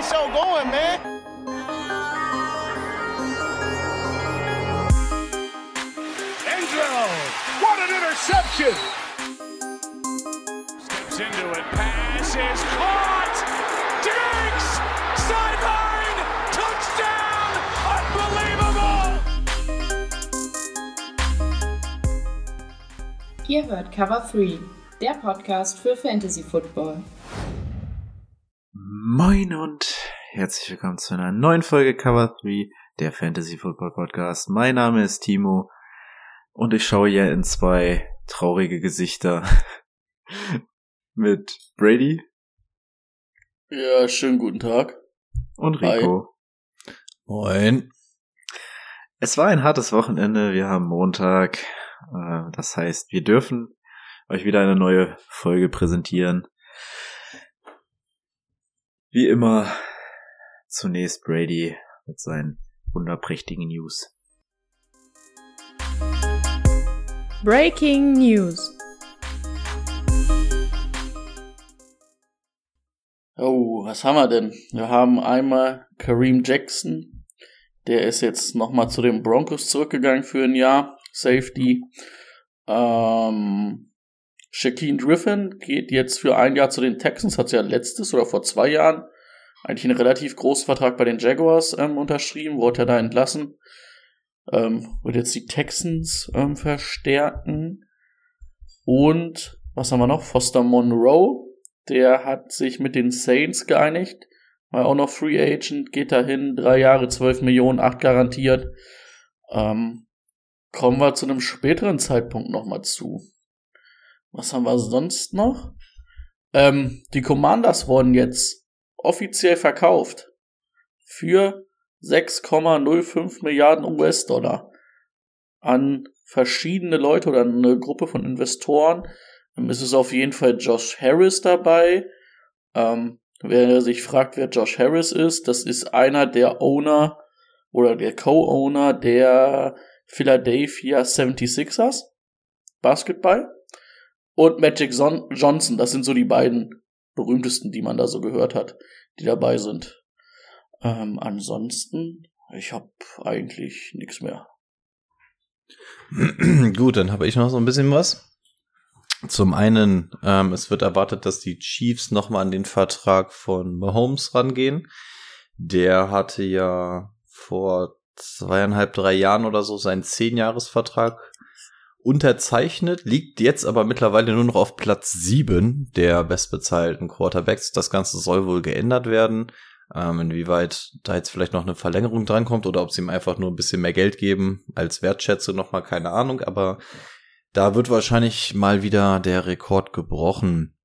the show going, man. Angelo, what an interception! Steps into it, pass is caught! Diggs! Sideline! Touchdown! Unbelievable! Ihr hört Cover 3, der Podcast für Fantasy Football. Moin und herzlich willkommen zu einer neuen Folge Cover 3, der Fantasy Football Podcast. Mein Name ist Timo und ich schaue hier in zwei traurige Gesichter mit Brady Ja, schönen guten Tag. und Rico. Moin. Es war ein hartes Wochenende, wir haben Montag, äh, das heißt, wir dürfen euch wieder eine neue Folge präsentieren. Wie immer zunächst Brady mit seinen wunderprächtigen News. Breaking News. Oh, was haben wir denn? Wir haben einmal Kareem Jackson. Der ist jetzt nochmal zu den Broncos zurückgegangen für ein Jahr. Safety. Ähm, Shaquille Griffin geht jetzt für ein Jahr zu den Texans. Hat ja letztes oder vor zwei Jahren eigentlich einen relativ großen Vertrag bei den Jaguars ähm, unterschrieben. Wurde er da entlassen. Ähm, wird jetzt die Texans ähm, verstärken. Und was haben wir noch? Foster Monroe. Der hat sich mit den Saints geeinigt. War auch noch Free Agent, geht dahin, drei Jahre, 12 Millionen, acht garantiert. Ähm, kommen wir zu einem späteren Zeitpunkt nochmal zu. Was haben wir sonst noch? Ähm, die Commanders wurden jetzt offiziell verkauft. Für 6,05 Milliarden US-Dollar an verschiedene Leute oder eine Gruppe von Investoren. Es ist auf jeden Fall Josh Harris dabei. Ähm, wer sich fragt, wer Josh Harris ist, das ist einer der Owner oder der Co-Owner der Philadelphia 76ers Basketball und Magic Son Johnson. Das sind so die beiden berühmtesten, die man da so gehört hat, die dabei sind. Ähm, ansonsten, ich habe eigentlich nichts mehr. Gut, dann habe ich noch so ein bisschen was. Zum einen, ähm, es wird erwartet, dass die Chiefs nochmal an den Vertrag von Mahomes rangehen. Der hatte ja vor zweieinhalb, drei Jahren oder so seinen Zehnjahresvertrag unterzeichnet, liegt jetzt aber mittlerweile nur noch auf Platz sieben der bestbezahlten Quarterbacks. Das Ganze soll wohl geändert werden. Ähm, inwieweit da jetzt vielleicht noch eine Verlängerung drankommt oder ob sie ihm einfach nur ein bisschen mehr Geld geben als Wertschätzung, nochmal keine Ahnung. Aber da wird wahrscheinlich mal wieder der Rekord gebrochen.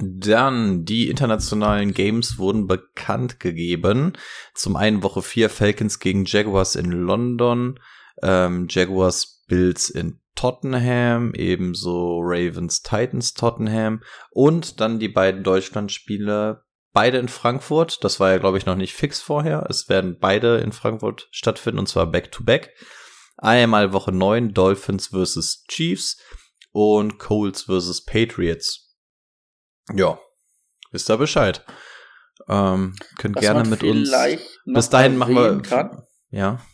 Dann, die internationalen Games wurden bekannt gegeben. Zum einen Woche 4 Falcons gegen Jaguars in London, ähm, Jaguars Bills in Tottenham, ebenso Ravens Titans Tottenham und dann die beiden Deutschlandspiele, beide in Frankfurt. Das war ja, glaube ich, noch nicht fix vorher. Es werden beide in Frankfurt stattfinden und zwar back-to-back. Einmal Woche 9 Dolphins versus Chiefs und Colts versus Patriots. Ja, wisst ihr Bescheid. Ähm, könnt Was gerne mit uns. Bis dahin machen wir. Kann, Ja.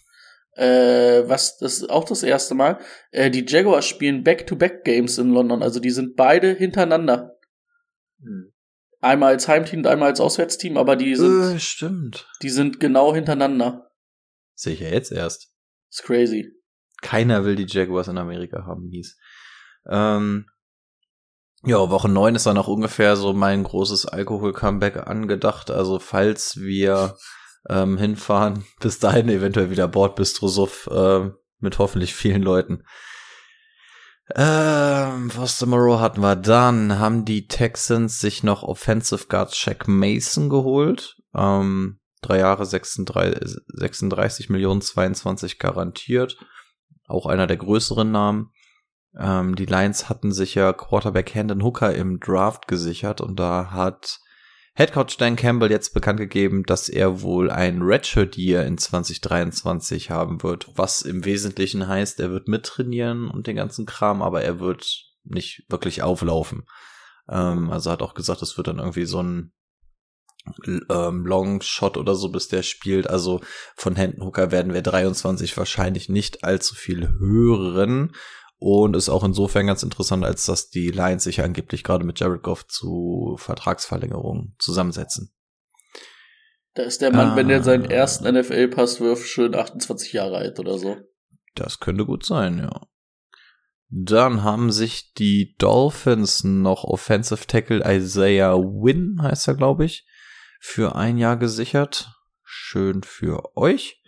Äh, was, das ist auch das erste Mal. Äh, die Jaguars spielen Back-to-Back-Games in London, also die sind beide hintereinander. Einmal als Heimteam und einmal als Auswärtsteam, aber die sind, Äh, stimmt. die sind genau hintereinander. Sehe ich ja jetzt erst. Ist crazy. Keiner will die Jaguars in Amerika haben, hieß. Ähm, ja, Woche 9 ist dann auch ungefähr so mein großes Alkohol-Comeback angedacht. Also falls wir ähm, hinfahren, bis dahin eventuell wieder Bordbistro Suff äh, mit hoffentlich vielen Leuten. Ähm, Foster Moreau hatten wir dann. Haben die Texans sich noch Offensive Guard Shaq Mason geholt. Ähm, drei Jahre 36, 36 Millionen 22 garantiert. Auch einer der größeren Namen. Ähm, die Lions hatten sich ja Quarterback Hendon Hooker im Draft gesichert und da hat Headcoach Dan Campbell jetzt bekannt gegeben, dass er wohl ein Redshirt Year in 2023 haben wird, was im Wesentlichen heißt, er wird mittrainieren und den ganzen Kram, aber er wird nicht wirklich auflaufen. Ähm, also hat auch gesagt, es wird dann irgendwie so ein ähm, Long Shot oder so, bis der spielt. Also von Hendon Hooker werden wir 23 wahrscheinlich nicht allzu viel hören. Und ist auch insofern ganz interessant, als dass die Lions sich angeblich gerade mit Jared Goff zu Vertragsverlängerungen zusammensetzen. Da ist der Mann, Ah. wenn er seinen ersten NFL-Pass wirft, schön 28 Jahre alt oder so. Das könnte gut sein, ja. Dann haben sich die Dolphins noch Offensive Tackle Isaiah Wynn, heißt er, glaube ich, für ein Jahr gesichert. Schön für euch.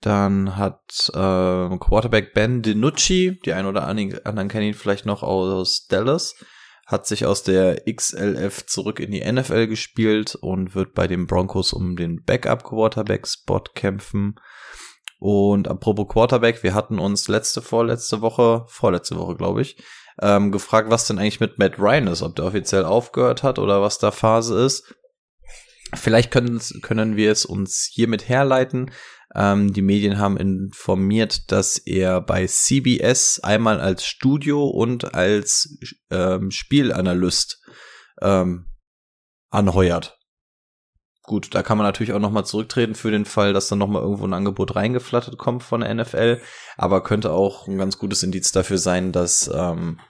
Dann hat äh, Quarterback Ben DiNucci, die ein oder anderen kennen ihn vielleicht noch aus Dallas, hat sich aus der XLF zurück in die NFL gespielt und wird bei den Broncos um den Backup-Quarterback-Spot kämpfen. Und apropos Quarterback, wir hatten uns letzte, vorletzte Woche, vorletzte Woche, glaube ich, ähm, gefragt, was denn eigentlich mit Matt Ryan ist, ob der offiziell aufgehört hat oder was da Phase ist. Vielleicht können, können wir es uns hiermit herleiten. Ähm, die Medien haben informiert, dass er bei CBS einmal als Studio und als ähm, Spielanalyst ähm, anheuert. Gut, da kann man natürlich auch nochmal zurücktreten für den Fall, dass dann nochmal irgendwo ein Angebot reingeflattert kommt von der NFL. Aber könnte auch ein ganz gutes Indiz dafür sein, dass ähm,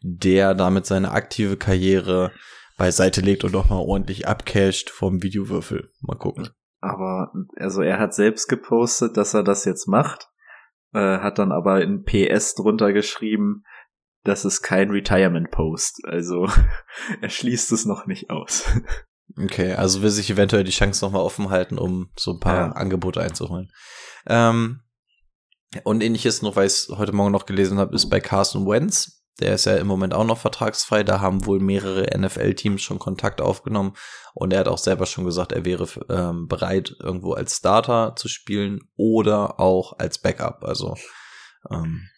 der damit seine aktive Karriere beiseite legt und nochmal ordentlich abcasht vom Videowürfel. Mal gucken. Aber also er hat selbst gepostet, dass er das jetzt macht, äh, hat dann aber in PS drunter geschrieben, das ist kein Retirement Post. Also er schließt es noch nicht aus. Okay, also will sich eventuell die Chance nochmal offen halten, um so ein paar Ja. Angebote einzuholen. Ähm, und ähnliches noch, weil ich es heute Morgen noch gelesen habe, ist bei Carson Wentz. Der ist ja im Moment auch noch vertragsfrei. Da haben wohl mehrere NFL-Teams schon Kontakt aufgenommen. Und er hat auch selber schon gesagt, er wäre ähm, bereit, irgendwo als Starter zu spielen oder auch als Backup. Also ähm,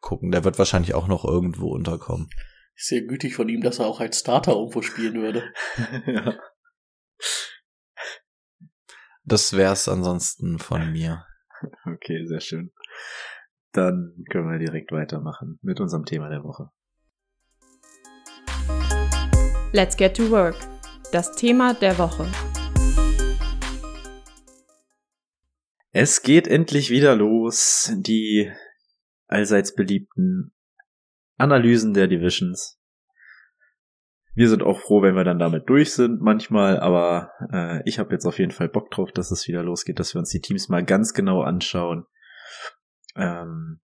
gucken, der wird wahrscheinlich auch noch irgendwo unterkommen. Sehr gütig von ihm, dass er auch als Starter irgendwo spielen würde. ja. Das wär's ansonsten von mir. Okay, sehr schön. Dann können wir direkt weitermachen mit unserem Thema der Woche. Let's get to work. Das Thema der Woche. Es geht endlich wieder los. Die allseits beliebten Analysen der Divisions. Wir sind auch froh, wenn wir dann damit durch sind manchmal, aber äh, ich habe jetzt auf jeden Fall Bock drauf, dass es wieder losgeht, dass wir uns die Teams mal ganz genau anschauen. Ähm,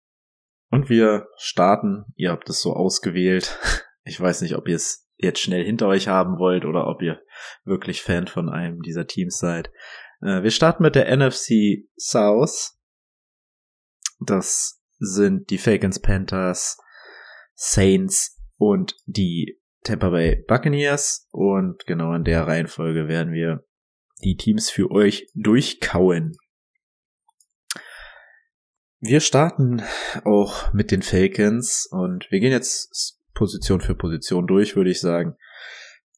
und wir starten. Ihr habt es so ausgewählt. Ich weiß nicht, ob ihr es jetzt schnell hinter euch haben wollt oder ob ihr wirklich Fan von einem dieser Teams seid. Äh, wir starten mit der NFC South. Das sind die Falcons, Panthers, Saints und die Tampa Bay Buccaneers. Und genau in der Reihenfolge werden wir die Teams für euch durchkauen. Wir starten auch mit den Falcons und wir gehen jetzt Position für Position durch, würde ich sagen.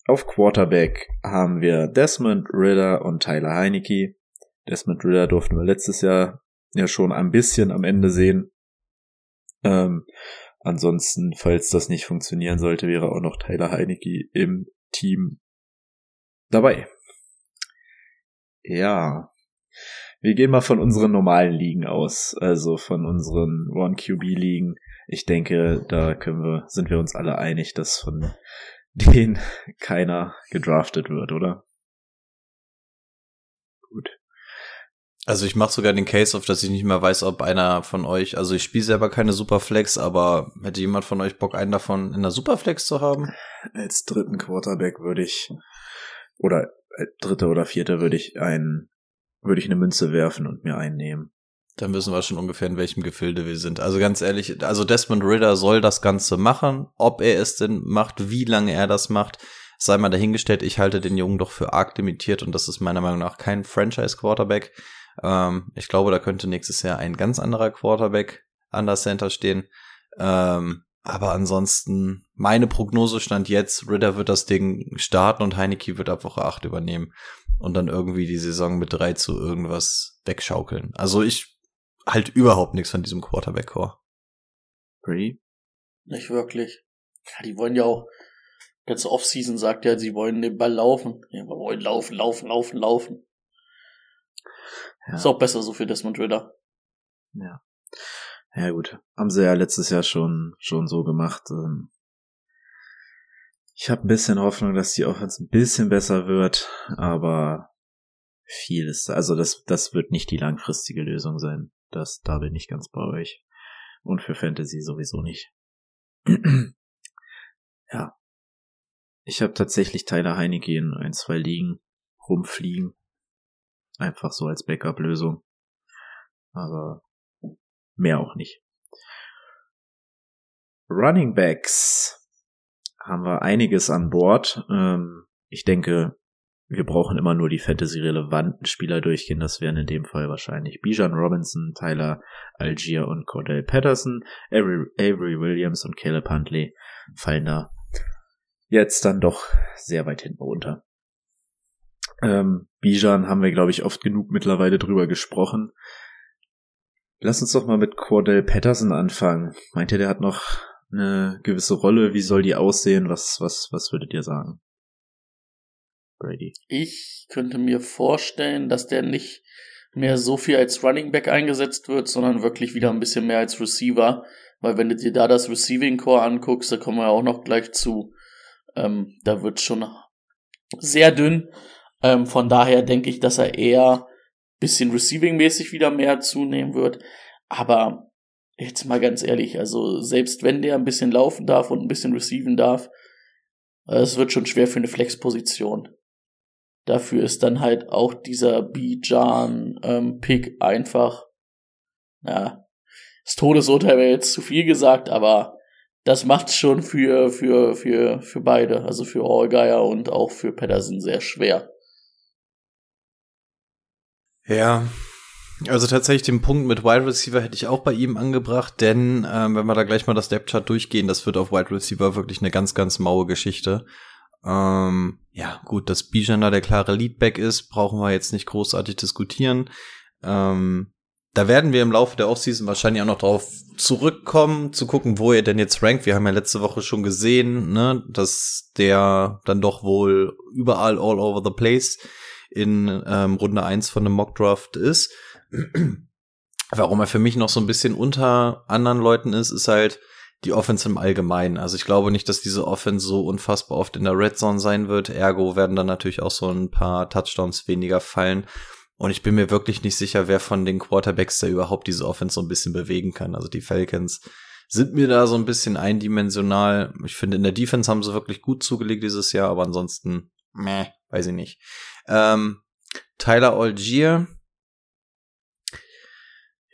Auf Quarterback haben wir Desmond Ritter und Tyler Heinecke. Desmond Ritter durften wir letztes Jahr ja schon ein bisschen am Ende sehen. Ähm, ansonsten, falls das nicht funktionieren sollte, wäre auch noch Tyler Heinecke im Team dabei. Ja. Wir gehen mal von unseren normalen Ligen aus, also von unseren One-QB-Ligen. Ich denke, da können wir, sind wir uns alle einig, dass von denen keiner gedraftet wird, oder? Gut. Also ich mache sogar den Case auf, dass ich nicht mehr weiß, ob einer von euch, also ich spiele selber keine Superflex, aber hätte jemand von euch Bock, einen davon in der Superflex zu haben? Als dritten Quarterback würde ich, oder als dritte oder vierte würde ich einen, würde ich eine Münze werfen und mir einnehmen. Dann wissen wir schon ungefähr, in welchem Gefilde wir sind. Also ganz ehrlich, also Desmond Ritter soll das Ganze machen. Ob er es denn macht, wie lange er das macht, sei mal dahingestellt. Ich halte den Jungen doch für arg limitiert und das ist meiner Meinung nach kein Franchise-Quarterback. Ähm, ich glaube, da könnte nächstes Jahr ein ganz anderer Quarterback an der Center stehen. Ähm, aber ansonsten, meine Prognose stand jetzt, Ritter wird das Ding starten und Heineke wird ab Woche 8 übernehmen und dann irgendwie die Saison mit 3 zu irgendwas wegschaukeln. Also ich halt überhaupt nichts von diesem Quarterback-Core. Brady? Nicht wirklich. Ja, die wollen ja auch, ganze Offseason sagt ja, sie wollen den Ball laufen. Ja, wir wollen laufen, laufen, laufen, laufen. Ja. Ist auch besser so für Desmond Ritter. Ja. Ja, gut. Haben sie ja letztes Jahr schon, schon so gemacht. Ähm. Ich habe ein bisschen Hoffnung, dass die Offense ein bisschen besser wird, aber viel ist, also das, das wird nicht die langfristige Lösung sein. Das, da bin ich ganz bei euch. Und für Fantasy sowieso nicht. ja. Ich habe tatsächlich Tyler Heineke in ein, zwei Ligen rumfliegen. Einfach so als Backup-Lösung. Aber mehr auch nicht. Running Backs haben wir einiges an Bord. Ähm, ich denke, wir brauchen immer nur die Fantasy-relevanten Spieler durchgehen. Das wären in dem Fall wahrscheinlich Bijan Robinson, Tyler Algier und Cordell Patterson. Avery, Avery Williams und Caleb Huntley fallen da jetzt dann doch sehr weit hinten runter. Ähm, Bijan haben wir, glaube ich, oft genug mittlerweile drüber gesprochen. Lass uns doch mal mit Cordell Patterson anfangen. Meint ihr, der hat noch eine gewisse Rolle? Wie soll die aussehen? Was, was, was würdet ihr sagen? Brady. Ich könnte mir vorstellen, dass der nicht mehr so viel als Running Back eingesetzt wird, sondern wirklich wieder ein bisschen mehr als Receiver. Weil wenn du dir da das Receiving Core anguckst, da kommen wir auch noch gleich zu, ähm, da wird schon sehr dünn. Ähm, von daher denke ich, dass er eher bisschen Receiving-mäßig wieder mehr zunehmen wird. Aber jetzt mal ganz ehrlich, also selbst wenn der ein bisschen laufen darf und ein bisschen receiven darf, äh, es wird schon schwer für eine Flex-Position. Dafür ist dann halt auch dieser Bijan-Pick ähm, einfach, ja, das Todesurteil wäre jetzt zu viel gesagt, aber das macht's schon für, für, für, für beide, also für Allgeier und auch für Pedersen sehr schwer. Ja, also tatsächlich den Punkt mit Wide Receiver hätte ich auch bei ihm angebracht, denn ähm, wenn wir da gleich mal das Depth Chart durchgehen, das wird auf Wide Receiver wirklich eine ganz, ganz maue Geschichte. Ähm, ja, gut, dass Bijan da der klare Leadback ist, brauchen wir jetzt nicht großartig diskutieren. Ähm, da werden wir im Laufe der Offseason wahrscheinlich auch noch drauf zurückkommen, zu gucken, wo er denn jetzt rankt. Wir haben ja letzte Woche schon gesehen, ne, dass der dann doch wohl überall all over the place in ähm, Runde 1 von einem Mockdraft ist. Warum er für mich noch so ein bisschen unter anderen Leuten ist, ist halt die Offense im Allgemeinen. Also ich glaube nicht, dass diese Offense so unfassbar oft in der Red Zone sein wird. Ergo werden dann natürlich auch so ein paar Touchdowns weniger fallen. Und ich bin mir wirklich nicht sicher, wer von den Quarterbacks da überhaupt diese Offense so ein bisschen bewegen kann. Also die Falcons sind mir da so ein bisschen eindimensional. Ich finde, in der Defense haben sie wirklich gut zugelegt dieses Jahr, aber ansonsten, meh, weiß ich nicht. Ähm, Tyler Algier,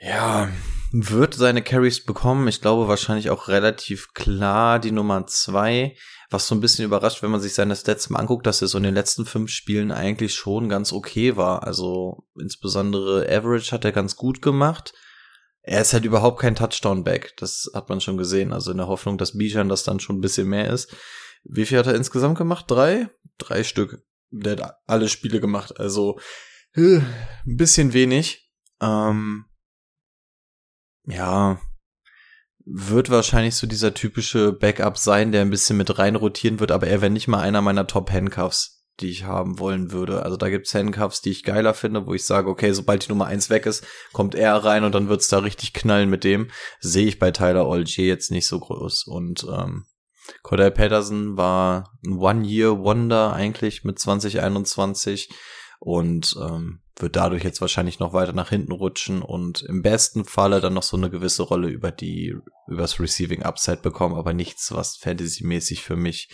ja, wird seine Carries bekommen. Ich glaube wahrscheinlich auch relativ klar die Nummer zwei. Was so ein bisschen überrascht, wenn man sich seine Stats mal anguckt, dass er so in den letzten fünf Spielen eigentlich schon ganz okay war. Also insbesondere Average hat er ganz gut gemacht. Er ist halt überhaupt kein Touchdown-Back. Das hat man schon gesehen. Also in der Hoffnung, dass Bijan das dann schon ein bisschen mehr ist. Wie viel hat er insgesamt gemacht? Drei? Drei Stück. Der hat alle Spiele gemacht. Also äh, ein bisschen wenig. Ähm, ja, wird wahrscheinlich so dieser typische Backup sein, der ein bisschen mit rein rotieren wird, aber er wäre nicht mal einer meiner Top-Handcuffs, die ich haben wollen würde. Also da gibt's Handcuffs, die ich geiler finde, wo ich sage, okay, sobald die Nummer eins weg ist, kommt er rein und dann wird's da richtig knallen mit dem. Sehe ich bei Tyler Olgier jetzt nicht so groß. Und ähm, Cordell Patterson war ein One-Year-Wonder eigentlich mit 2021 und ähm, wird dadurch jetzt wahrscheinlich noch weiter nach hinten rutschen und im besten Falle dann noch so eine gewisse Rolle über die übers Receiving Upside bekommen, aber nichts, was fantasymäßig für mich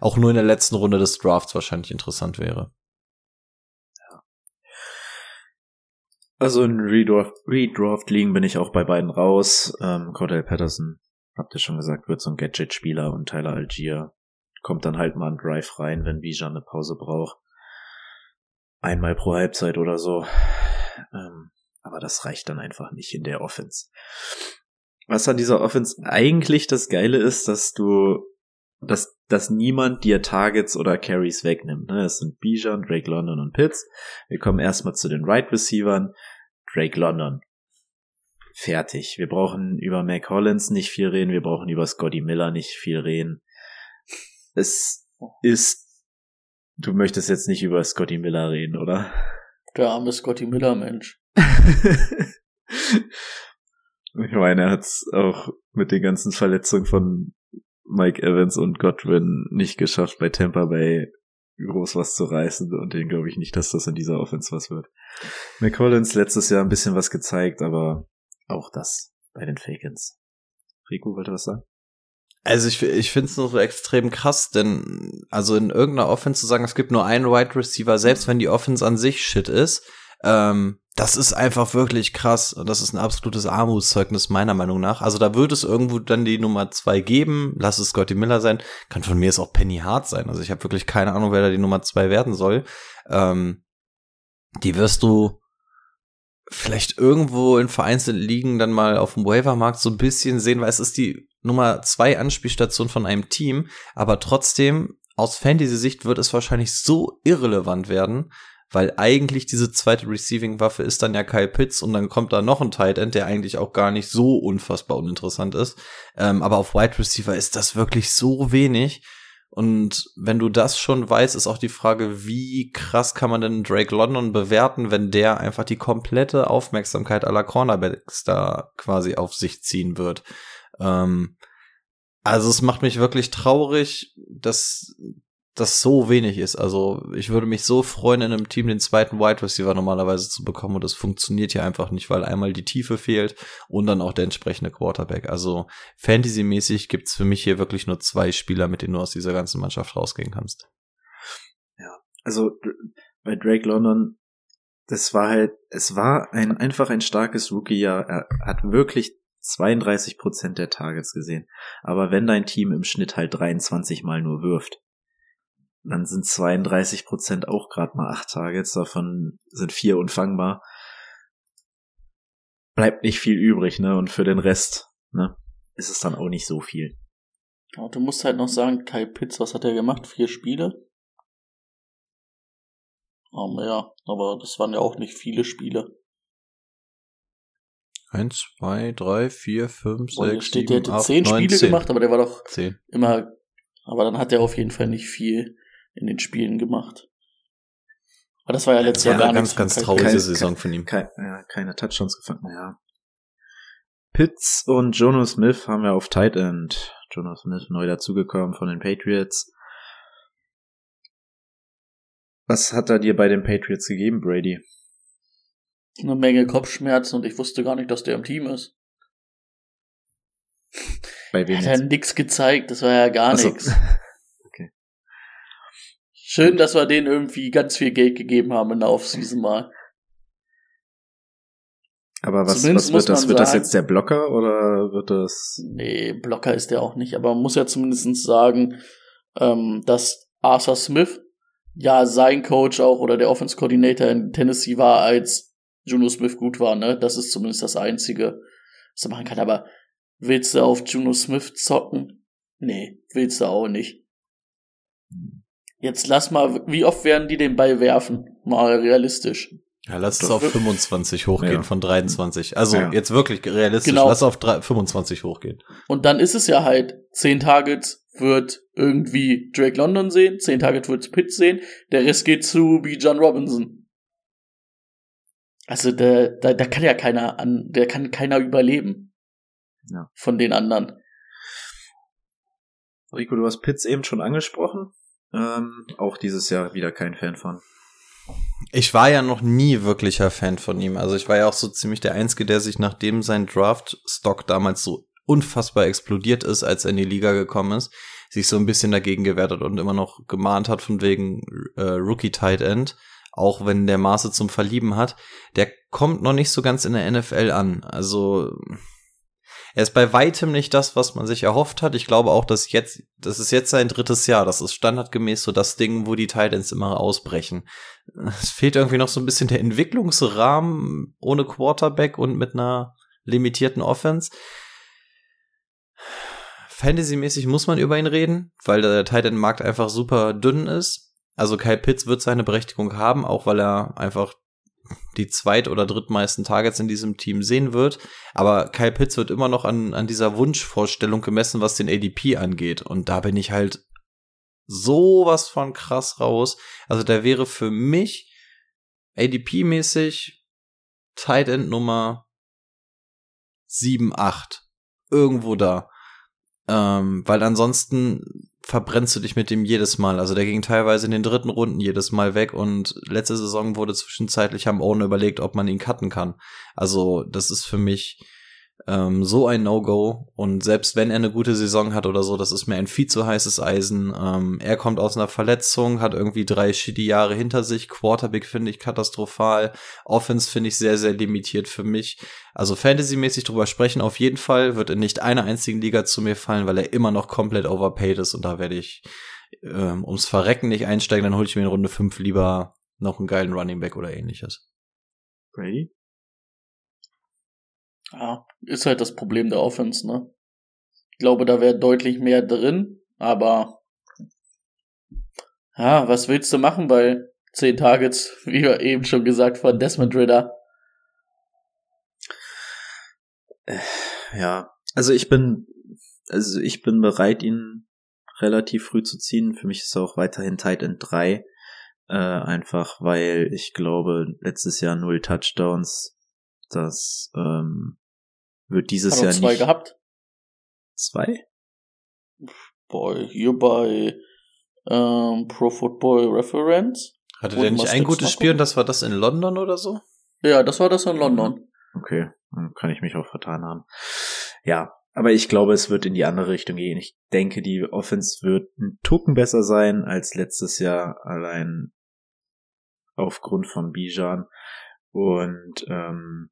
auch nur in der letzten Runde des Drafts wahrscheinlich interessant wäre. Also in Redraft, Redraft liegen bin ich auch bei beiden raus. Ähm, Cordell Patterson, habt ihr schon gesagt, wird so ein Gadget-Spieler und Tyler Algier kommt dann halt mal ein Drive rein, wenn Bijan eine Pause braucht einmal pro Halbzeit oder so. Ähm, aber das reicht dann einfach nicht in der Offense. Was an dieser Offense eigentlich das Geile ist, dass du, dass, dass niemand dir Targets oder Carries wegnimmt. Ne? Es sind Bijan, Drake London und Pitts. Wir kommen erstmal zu den Right Receivern. Drake London. Fertig. Wir brauchen über Mac Hollins nicht viel reden. Wir brauchen über Scotty Miller nicht viel reden. Es ist, du möchtest jetzt nicht über Scotty Miller reden, oder? Der arme Scotty Miller, Mensch. ich meine, er hat es auch mit den ganzen Verletzungen von Mike Evans und Godwin nicht geschafft, bei Tampa Bay groß was zu reißen und den glaube ich nicht, dass das in dieser Offense was wird. McCollins letztes Jahr ein bisschen was gezeigt, aber auch das bei den Fakens. Rico wollte was sagen? Also ich, ich finde es nur so extrem krass, denn also in irgendeiner Offense zu sagen, es gibt nur einen Wide Receiver, selbst wenn die Offense an sich shit ist, ähm, das ist einfach wirklich krass und das ist ein absolutes Armutszeugnis meiner Meinung nach. Also da wird es irgendwo dann die Nummer zwei geben. Lass es Scotty Miller sein. Kann von mir es auch Penny Hart sein. Also ich habe wirklich keine Ahnung, wer da die Nummer zwei werden soll. Ähm, die wirst du vielleicht irgendwo in vereinzelten Ligen dann mal auf dem Waivermarkt so ein bisschen sehen, weil es ist die Nummer zwei Anspielstation von einem Team, aber trotzdem aus Fantasy-Sicht wird es wahrscheinlich so irrelevant werden, weil eigentlich diese zweite Receiving-Waffe ist dann ja Kyle Pitts und dann kommt da noch ein Tight End, der eigentlich auch gar nicht so unfassbar uninteressant ist. Ähm, aber auf Wide Receiver ist das wirklich so wenig. Und wenn du das schon weißt, ist auch die Frage, wie krass kann man denn Drake London bewerten, wenn der einfach die komplette Aufmerksamkeit aller Cornerbacks da quasi auf sich ziehen wird. Ähm, also es macht mich wirklich traurig, dass das so wenig ist. Also ich würde mich so freuen, in einem Team den zweiten Wide Receiver normalerweise zu bekommen und das funktioniert hier einfach nicht, weil einmal die Tiefe fehlt und dann auch der entsprechende Quarterback. Also Fantasy-mäßig gibt's für mich hier wirklich nur zwei Spieler, mit denen du aus dieser ganzen Mannschaft rausgehen kannst. Ja, also bei Drake London, das war halt, es war ein einfach ein starkes Rookie-Jahr. Er hat wirklich 32 Prozent der Targets gesehen. Aber wenn dein Team im Schnitt halt 23 mal nur wirft, dann sind 32 Prozent auch gerade mal acht Targets, davon sind vier unfangbar. Bleibt nicht viel übrig, ne? Und für den Rest, ne, ist es dann auch nicht so viel. Ja, du musst halt noch sagen, Kai Pitts, was hat er gemacht? Vier Spiele? Um, ja, aber das waren ja auch nicht viele Spiele. Eins, zwei, drei, vier, fünf, Boah, sechs, steht, sieben, der hätte acht, zehn neun, Spiele zehn. gemacht, aber der war doch Zehn. immer, aber dann hat er auf jeden Fall nicht viel in den Spielen gemacht. Aber das war ja letztes Ja, Jahr gar ganz, nichts. ganz traurige Kein- Saison von ihm. Kein, ja, keine Touchdowns gefangen, ja. Pitts und Jono Smith haben wir auf Tight End. Jono Smith neu dazugekommen von den Patriots. Was hat er dir bei den Patriots gegeben, Brady? Eine Menge Kopfschmerzen und ich wusste gar nicht, dass der im Team ist. Bei wem Hat jetzt? nix gezeigt, das war ja gar so. nichts. Schön, dass wir denen irgendwie ganz viel Geld gegeben haben in der Offseason mal. Aber was, Zumindest was wird das? Wird das sagen- jetzt der Blocker oder wird das? Nee, Blocker ist der auch nicht, aber man muss ja zumindest sagen, ähm, dass Arthur Smith ja sein Coach auch oder der Offense Coordinator in Tennessee war, als Juno Smith gut war, ne? Das ist zumindest das Einzige, was er machen kann. Aber willst du auf Juno Smith zocken? Nee, willst du auch nicht. Jetzt lass mal, wie oft werden die den Ball werfen? Mal realistisch. Ja, lass es auf 25 hochgehen Ja. von 23. Also Ja. jetzt wirklich realistisch, Genau. lass auf drei- 25 hochgehen. Und dann ist es ja halt, 10 Targets wird irgendwie Drake London sehen, 10 Targets wird Pitt sehen, der Rest geht zu B. John Robinson. Also da, da, da kann ja keiner an, der kann keiner überleben. Ja. Von den anderen. Rico, du hast Pitts eben schon angesprochen. Ähm, auch dieses Jahr wieder kein Fan von. Ich war ja noch nie wirklicher Fan von ihm. Also ich war ja auch so ziemlich der Einzige, der sich nachdem sein Draft-Stock damals so unfassbar explodiert ist, als er in die Liga gekommen ist, sich so ein bisschen dagegen gewehrt hat und immer noch gemahnt hat von wegen äh, Rookie Tight End, auch wenn der Maße zum Verlieben hat. Der kommt noch nicht so ganz in der NFL an. Also er ist bei weitem nicht das, was man sich erhofft hat. Ich glaube auch, dass jetzt, das ist jetzt sein drittes Jahr. Das ist standardgemäß so das Ding, wo die Titans immer ausbrechen. Es fehlt irgendwie noch so ein bisschen der Entwicklungsrahmen ohne Quarterback und mit einer limitierten Offense. Fantasy-mäßig muss man über ihn reden, weil der Titan-Markt einfach super dünn ist. Also Kyle Pitts wird seine Berechtigung haben, auch weil er einfach die zweit- oder drittmeisten Targets in diesem Team sehen wird. Aber Kyle Pitts wird immer noch an, an dieser Wunschvorstellung gemessen, was den ADP angeht. Und da bin ich halt sowas von krass raus. Also der wäre für mich ADP-mäßig Tight End Nummer 7, 8. Irgendwo da. Ähm, weil ansonsten verbrennst du dich mit dem jedes Mal. Also der ging teilweise in den dritten Runden jedes Mal weg und letzte Saison wurde zwischenzeitlich haben Owen überlegt, ob man ihn cutten kann. Also das ist für mich ähm, so ein No-Go. Und selbst wenn er eine gute Saison hat oder so, das ist mir ein viel zu heißes Eisen. Ähm, er kommt aus einer Verletzung, hat irgendwie drei shitty Jahre hinter sich. Quarterback finde ich katastrophal. Offense finde ich sehr, sehr limitiert für mich. Also Fantasy-mäßig drüber sprechen, auf jeden Fall wird in nicht einer einzigen Liga zu mir fallen, weil er immer noch komplett overpaid ist und da werde ich ähm, ums Verrecken nicht einsteigen, dann hole ich mir in Runde 5 lieber noch einen geilen Running Back oder ähnliches. Brady? Ja, ist halt das Problem der Offense, ne? Ich glaube, da wäre deutlich mehr drin, aber ja, was willst du machen bei 10 Targets, wie eben schon gesagt von Desmond Ritter? Ja, also ich bin, also ich bin bereit, ihn relativ früh zu ziehen. Für mich ist er auch weiterhin Tight End 3. Äh, einfach weil ich glaube, letztes Jahr null Touchdowns. Das ähm, wird dieses Hat Jahr zwei nicht. gehabt? Zwei? Bei, hier bei ähm, Pro Football Reference. Hatte der nicht ein gutes? Spiel und das war das in London oder so? Ja, das war das in London. Okay, dann kann ich mich auch vertan haben. Ja, aber ich glaube, es wird in die andere Richtung gehen. Ich denke, die Offense wird ein Tucken besser sein als letztes Jahr, allein aufgrund von Bijan. Und ähm,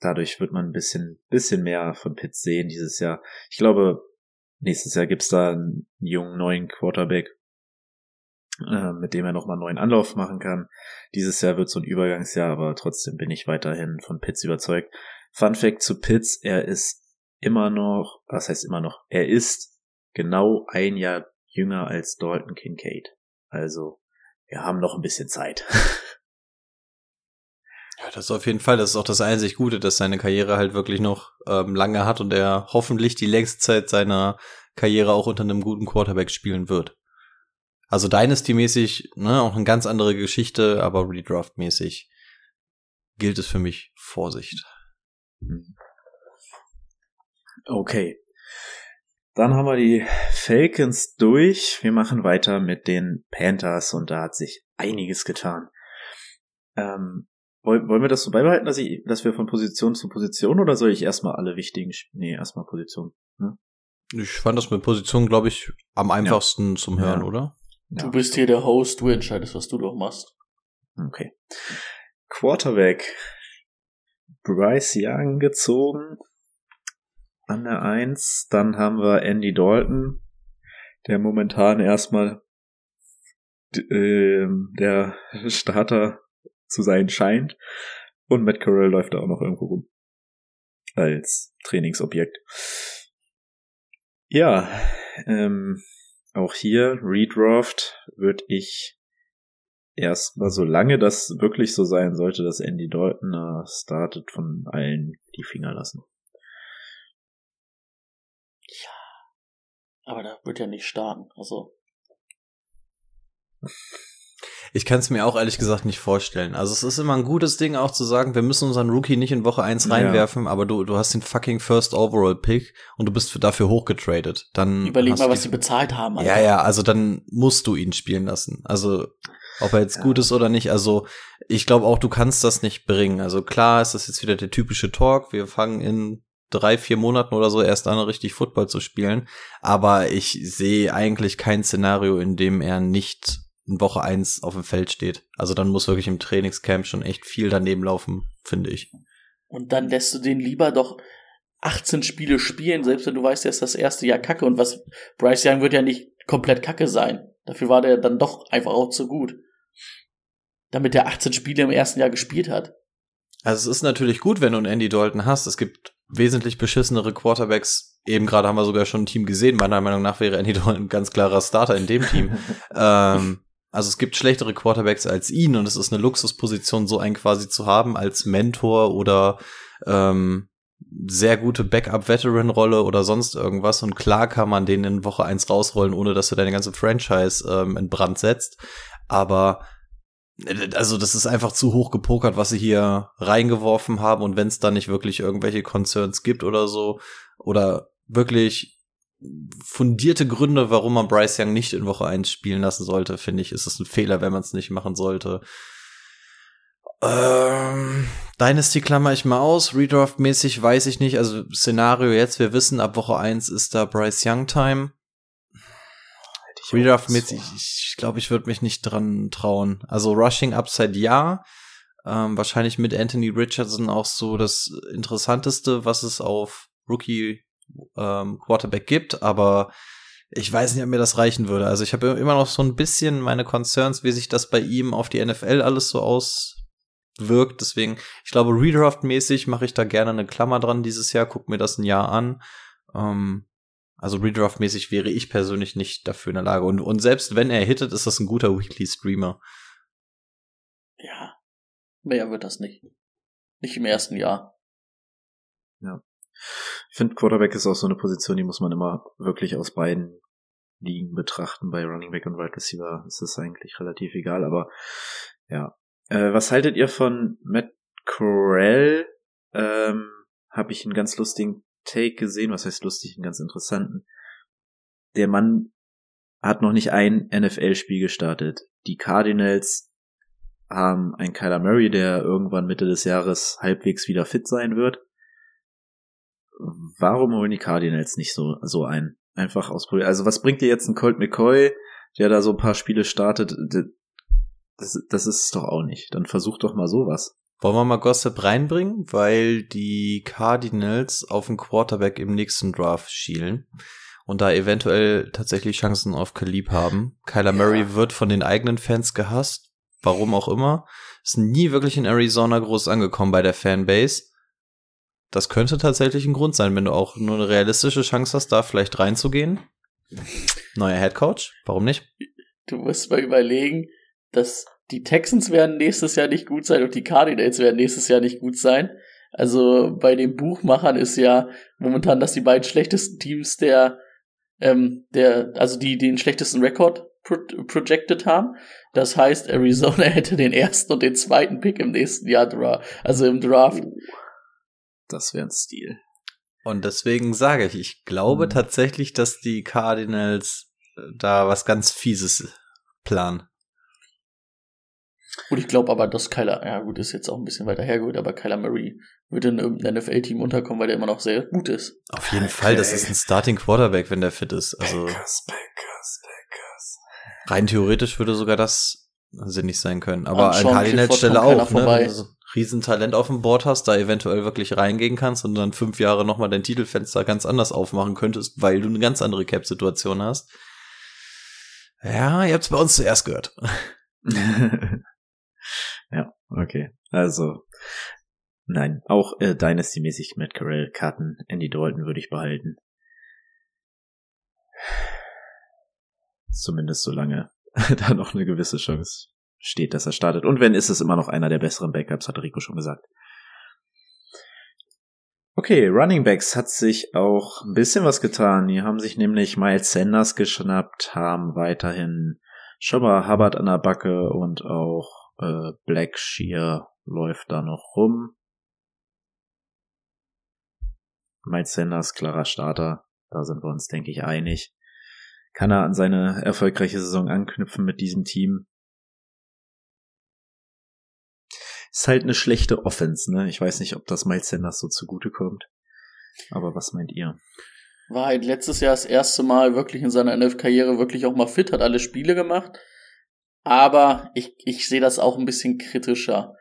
dadurch wird man ein bisschen, bisschen mehr von Pitts sehen dieses Jahr. Ich glaube, nächstes Jahr gibt's da einen jungen neuen Quarterback, äh, mit dem er nochmal einen neuen Anlauf machen kann. Dieses Jahr wird so ein Übergangsjahr, aber trotzdem bin ich weiterhin von Pitts überzeugt. Fun Fact zu Pitts, er ist immer noch, was heißt immer noch, er ist genau ein Jahr jünger als Dalton Kincaid. Also, wir haben noch ein bisschen Zeit. Ja, das ist auf jeden Fall, das ist auch das einzig Gute, dass seine Karriere halt wirklich noch ähm, lange hat und er hoffentlich die längste Zeit seiner Karriere auch unter einem guten Quarterback spielen wird. Also Dynasty-mäßig, ne, auch eine ganz andere Geschichte, aber Redraft-mäßig gilt es für mich Vorsicht. Okay. Dann haben wir die Falcons durch. Wir machen weiter mit den Panthers und da hat sich einiges getan. Ähm, wollen, wollen wir das so beibehalten, dass, ich, dass wir von Position zu Position oder soll ich erstmal alle wichtigen, nee, erstmal Position. Ne? Ich fand das mit Position, glaube ich, am einfachsten zum Hören, Ja. oder? Du bist hier der Host, du entscheidest, was du doch machst. Okay. Quarterback. Bryce Young gezogen. An der Eins. Dann haben wir Andy Dalton, der momentan erstmal ähm, der Starter zu sein scheint. Und Matt Corral läuft da auch noch irgendwo rum. Als Trainingsobjekt. Ja, ähm, auch hier Redraft würde ich erstmal, solange das wirklich so sein sollte, dass Andy Dalton äh, startet, von allen die Finger lassen. Aber da wird ja nicht starten. Also, Ich kann es mir auch ehrlich gesagt nicht vorstellen. Also es ist immer ein gutes Ding auch zu sagen, wir müssen unseren Rookie nicht in Woche 1 Ja. reinwerfen, aber du, du hast den fucking First Overall Pick und du bist für, dafür hochgetradet. Dann überleg mal, was die- bezahlt haben. Ja, ja, also dann musst du ihn spielen lassen. Also ob er jetzt Ja. gut ist oder nicht. Also ich glaube auch, du kannst das nicht bringen. Also klar ist das jetzt wieder der typische Talk. Wir fangen in drei, vier Monaten oder so erst an, richtig Football zu spielen. Aber ich sehe eigentlich kein Szenario, in dem er nicht in Woche eins auf dem Feld steht. Also dann muss wirklich im Trainingscamp schon echt viel daneben laufen, finde ich. Und dann lässt du den lieber doch 18 Spiele spielen, selbst wenn du weißt, der ist das erste Jahr kacke. Und was, Bryce Young wird ja nicht komplett kacke sein. Dafür war der dann doch einfach auch zu gut. Damit er 18 Spiele im ersten Jahr gespielt hat. Also es ist natürlich gut, wenn du einen Andy Dalton hast. Es gibt wesentlich beschissenere Quarterbacks. Eben gerade haben wir sogar schon ein Team gesehen. Meiner Meinung nach wäre Andy Dalton ein ganz klarer Starter in dem Team. ähm, also es gibt schlechtere Quarterbacks als ihn und es ist eine Luxusposition, so einen quasi zu haben als Mentor oder ähm, sehr gute Backup-Veteran-Rolle oder sonst irgendwas. Und klar kann man den in Woche eins rausrollen, ohne dass du deine ganze Franchise ähm, in Brand setzt. Aber äh, also das ist einfach zu hoch gepokert, was sie hier reingeworfen haben. Und wenn es da nicht wirklich irgendwelche Concerns gibt oder so, oder wirklich fundierte Gründe, warum man Bryce Young nicht in Woche eins spielen lassen sollte, finde ich, ist es ein Fehler, wenn man es nicht machen sollte. Ähm, Dynasty klammer ich mal aus. Redraft-mäßig weiß ich nicht. Also Szenario jetzt, wir wissen, ab Woche eins ist da Bryce Young Time. Redraft-mäßig, ich glaube, ich würde mich nicht dran trauen. Also Rushing Upside ja. Ähm, wahrscheinlich mit Anthony Richardson auch so das Interessanteste, was es auf Rookie ähm, Quarterback gibt, aber ich weiß nicht, ob mir das reichen würde. Also ich habe immer noch so ein bisschen meine Concerns, wie sich das bei ihm auf die NFL alles so auswirkt. Deswegen, ich glaube, Redraft-mäßig mache ich da gerne eine Klammer dran dieses Jahr, guck mir das ein Jahr an. Ähm, also Redraft-mäßig wäre ich persönlich nicht dafür in der Lage. Und, und selbst wenn er hittet, ist das ein guter Weekly-Streamer. Ja, mehr wird das nicht. Nicht im ersten Jahr. Ja. Ich finde, Quarterback ist auch so eine Position, die muss man immer wirklich aus beiden Ligen betrachten. Bei Running Back und Wide Receiver ist es eigentlich relativ egal, aber ja. Äh, was haltet ihr von Matt Corell? Ähm, Habe ich einen ganz lustigen Take gesehen, was heißt lustig, einen ganz interessanten. Der Mann hat noch nicht ein NFL-Spiel gestartet. Die Cardinals haben einen Kyler Murray, der irgendwann Mitte des Jahres halbwegs wieder fit sein wird warum holen die Cardinals nicht so, so ein? Einfach ausprobieren. Also was bringt dir jetzt ein Colt McCoy, der da so ein paar Spiele startet? Das, das ist es doch auch nicht. Dann versuch doch mal sowas. Wollen wir mal Gossip reinbringen? Weil die Cardinals auf den Quarterback im nächsten Draft schielen und da eventuell tatsächlich Chancen auf Kalib haben. Kyler ja. Murray wird von den eigenen Fans gehasst. Warum auch immer. Ist nie wirklich in Arizona groß angekommen bei der Fanbase das könnte tatsächlich ein Grund sein, wenn du auch nur eine realistische Chance hast, da vielleicht reinzugehen. Neuer Head Coach, warum nicht? Du musst mal überlegen, dass die Texans werden nächstes Jahr nicht gut sein und die Cardinals werden nächstes Jahr nicht gut sein. Also bei den Buchmachern ist ja momentan, dass die beiden schlechtesten Teams der, ähm, der, also die, die den schlechtesten Rekord pro projected haben. Das heißt, Arizona hätte den ersten und den zweiten Pick im nächsten Jahr, also im Draft. Das wäre ein Stil. Und deswegen sage ich, ich glaube hm. tatsächlich, dass die Cardinals äh, da was ganz Fieses planen. Gut, ich glaube aber, dass Kyler, ja gut, ist jetzt auch ein bisschen weiter hergeholt, aber Kyler Murray würde in irgendeinem NFL-Team unterkommen, weil der immer noch sehr gut ist. Auf jeden okay. Fall, das ist ein Starting Quarterback, wenn der fit ist. Also Packers, Packers, Packers. Rein theoretisch würde sogar das sinnig sein können. Aber an Cardinals Stelle auch, ne? Also, Riesentalent auf dem Board hast, da eventuell wirklich reingehen kannst und dann fünf Jahre nochmal dein Titelfenster ganz anders aufmachen könntest, weil du eine ganz andere Cap-Situation hast. Ja, ihr habt's bei uns zuerst gehört. ja, okay. Also, nein, auch äh, Dynasty-mäßig Matt Carell, Karten, Andy Dalton würde ich behalten. Zumindest solange da noch eine gewisse Chance steht, dass er startet. Und wenn, ist es immer noch einer der besseren Backups, hat Rico schon gesagt. Okay, Running Backs hat sich auch ein bisschen was getan. Die haben sich nämlich Miles Sanders geschnappt, haben weiterhin schon mal Hubbard an der Backe und auch äh, Blackshear läuft da noch rum. Miles Sanders, klarer Starter, da sind wir uns, denke ich, einig. Kann er an seine erfolgreiche Saison anknüpfen mit diesem Team? Ist halt eine schlechte Offense, ne? Ich weiß nicht, ob das Miles Sanders so zugute kommt. Aber was meint ihr? War halt letztes Jahr das erste Mal wirklich in seiner NF-Karriere wirklich auch mal fit, hat alle Spiele gemacht. Aber ich, ich sehe das auch ein bisschen kritischer.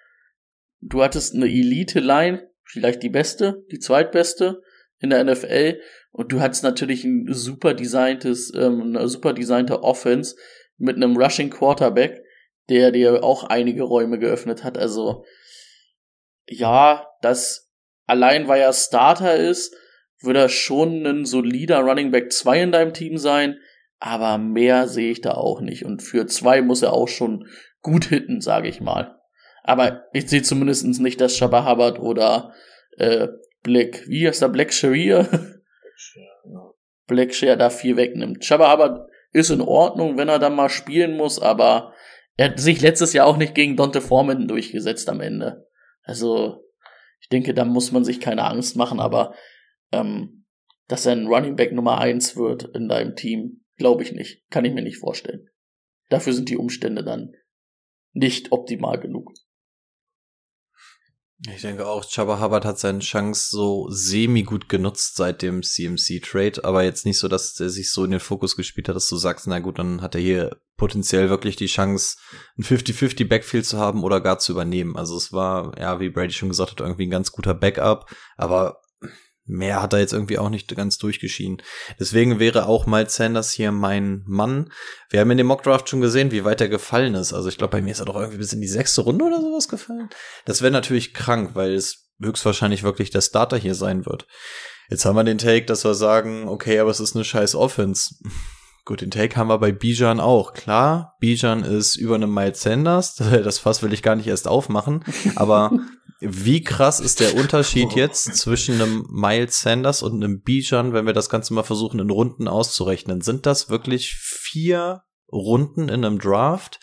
Du hattest eine Elite-Line, vielleicht die beste, die zweitbeste in der NFL. Und du hattest natürlich ein super designtes, ähm, eine super designte Offense mit einem Rushing Quarterback der dir auch einige Räume geöffnet hat. Also ja, das allein weil er Starter ist, würde er schon ein solider Running Back 2 in deinem Team sein, aber mehr sehe ich da auch nicht. Und für zwei muss er auch schon gut hitten, sage ich mal. Aber ich sehe zumindest nicht, dass Shabba Hubbard oder äh, Black, wie heißt der Black Sharia? Black Share da viel wegnimmt. Chaba aber ist in Ordnung, wenn er dann mal spielen muss, aber er hat sich letztes Jahr auch nicht gegen Dante Foreman durchgesetzt am Ende. Also, ich denke, da muss man sich keine Angst machen, aber ähm, dass er ein Running Back Nummer eins wird in deinem Team, glaube ich nicht. Kann ich mir nicht vorstellen. Dafür sind die Umstände dann nicht optimal genug. Ich denke auch, Chubba Hubbard hat seine Chance so semi gut genutzt seit dem CMC-Trade, aber jetzt nicht so, dass er sich so in den Fokus gespielt hat, dass du sagst, na gut, dann hat er hier potenziell wirklich die Chance, ein 50-50 Backfield zu haben oder gar zu übernehmen. Also es war, ja, wie Brady schon gesagt hat, irgendwie ein ganz guter Backup, aber mehr hat er jetzt irgendwie auch nicht ganz durchgeschieden. Deswegen wäre auch Miles Sanders hier mein Mann. Wir haben in dem Mockdraft schon gesehen, wie weit er gefallen ist. Also ich glaube, bei mir ist er doch irgendwie bis in die sechste Runde oder sowas gefallen. Das wäre natürlich krank, weil es höchstwahrscheinlich wirklich der Starter hier sein wird. Jetzt haben wir den Take, dass wir sagen, okay, aber es ist eine scheiß Offense. Gut, den Take haben wir bei Bijan auch. Klar, Bijan ist über einem Miles Sanders. Das Fass will ich gar nicht erst aufmachen. Aber wie krass ist der Unterschied jetzt zwischen einem Miles Sanders und einem Bijan, wenn wir das Ganze mal versuchen, in Runden auszurechnen? Sind das wirklich vier Runden in einem Draft?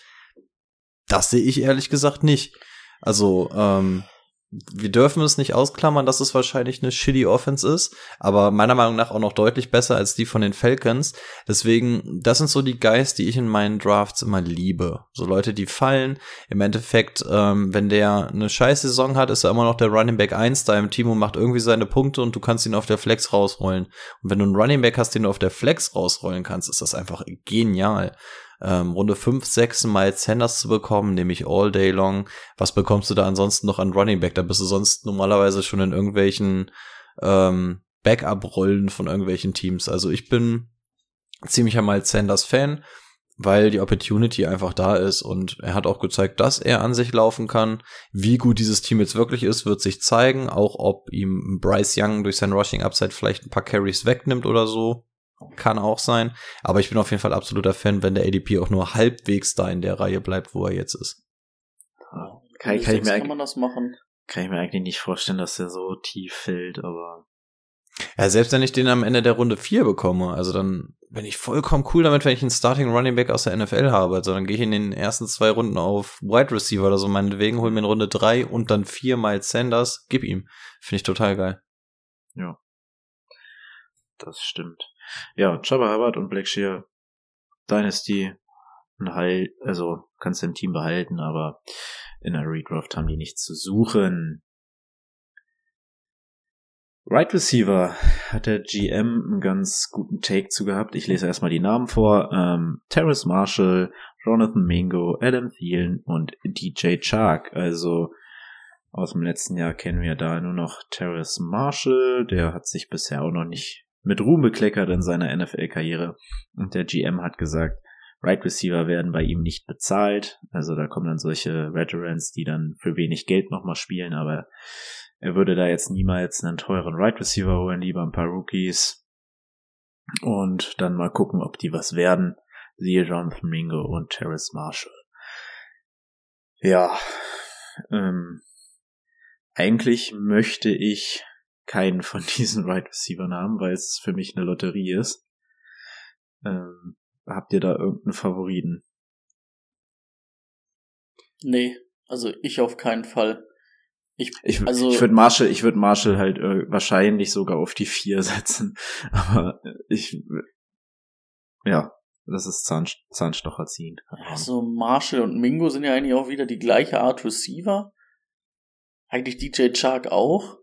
Das sehe ich ehrlich gesagt nicht. Also, ähm, wir dürfen es nicht ausklammern, dass es wahrscheinlich eine shitty Offense ist, aber meiner Meinung nach auch noch deutlich besser als die von den Falcons. Deswegen, das sind so die Guys, die ich in meinen Drafts immer liebe. So Leute, die fallen. Im Endeffekt, ähm, wenn der eine scheiß Saison hat, ist er immer noch der Running Back 1 da im Team und macht irgendwie seine Punkte und du kannst ihn auf der Flex rausrollen. Und wenn du einen Running Back hast, den du auf der Flex rausrollen kannst, ist das einfach genial ähm, Runde 5, 6 Miles Sanders zu bekommen, nämlich all day long. Was bekommst du da ansonsten noch an Running Back? Da bist du sonst normalerweise schon in irgendwelchen ähm, Backup-Rollen von irgendwelchen Teams. Also ich bin ziemlicher Miles Sanders Fan, weil die Opportunity einfach da ist und er hat auch gezeigt, dass er an sich laufen kann. Wie gut dieses Team jetzt wirklich ist, wird sich zeigen, auch ob ihm Bryce Young durch sein Rushing Upside vielleicht ein paar Carries wegnimmt oder so. Kann auch sein. Aber ich bin auf jeden Fall absoluter Fan, wenn der ADP auch nur halbwegs da in der Reihe bleibt, wo er jetzt ist. Kann, kann, ich mir kann man das machen? kann ich mir eigentlich nicht vorstellen, dass der so tief fällt, aber. Ja, selbst wenn ich den am Ende der Runde 4 bekomme, also dann bin ich vollkommen cool damit, wenn ich einen Starting Running Back aus der NFL habe. Also dann gehe ich in den ersten zwei Runden auf Wide Receiver oder so, meinetwegen, hol mir in Runde 3 und dann 4 Miles Sanders, gib ihm. Finde ich total geil. Ja. Das stimmt. Ja, Jabba Hubbard und Blackshear Dynasty ein Heil, also kannst du im Team behalten, aber in der Redraft haben die nichts zu suchen. Right Receiver hat der GM einen ganz guten Take zu gehabt. Ich lese erstmal die Namen vor. Ähm, Terrace Marshall, Jonathan Mingo, Adam Thielen und DJ Chark. Also aus dem letzten Jahr kennen wir da nur noch Terrace Marshall. Der hat sich bisher auch noch nicht mit Ruhm bekleckert in seiner NFL-Karriere. Und der GM hat gesagt, Right Receiver werden bei ihm nicht bezahlt. Also da kommen dann solche Veterans, die dann für wenig Geld nochmal spielen, aber er würde da jetzt niemals einen teuren Right Receiver holen, lieber ein paar Rookies. Und dann mal gucken, ob die was werden. Siehe Jonathan Mingo und Terrace Marshall. Ja, ähm, eigentlich möchte ich keinen von diesen Right Receiver haben, weil es für mich eine Lotterie ist. Ähm, habt ihr da irgendeinen Favoriten? Nee, also ich auf keinen Fall. Ich, Ich, also, ich würde Marshall, ich würde Marshall halt äh, wahrscheinlich sogar auf die vier setzen, aber ich, ja, das ist Zahn, Zahnstocher ziehen. also Marshall und Mingo sind ja eigentlich auch wieder die gleiche Art Receiver. Eigentlich DJ Chark auch.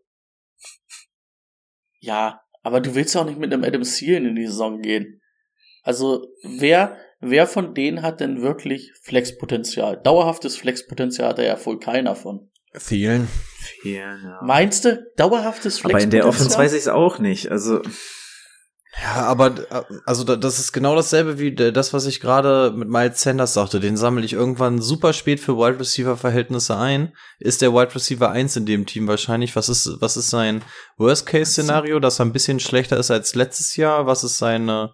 Ja, aber du willst auch nicht mit einem Adam Thielen in die Saison gehen. Also, wer, wer von denen hat denn wirklich Flexpotenzial? Dauerhaftes Flexpotenzial hat er ja wohl keiner von. Thielen. Fehlen, ja. Meinst du, dauerhaftes Aber Flexpotenzial? in der Offense weiß ich es auch nicht. Also, Ja, aber äh, also da- das ist genau dasselbe wie das, was ich gerade mit Miles Sanders sagte. Den sammle ich irgendwann super spät für Wide Receiver Verhältnisse ein. Ist der Wide Receiver 1 in dem Team wahrscheinlich? Was ist was ist sein Worst Case Szenario, dass er ein bisschen schlechter ist als letztes Jahr? Was ist seine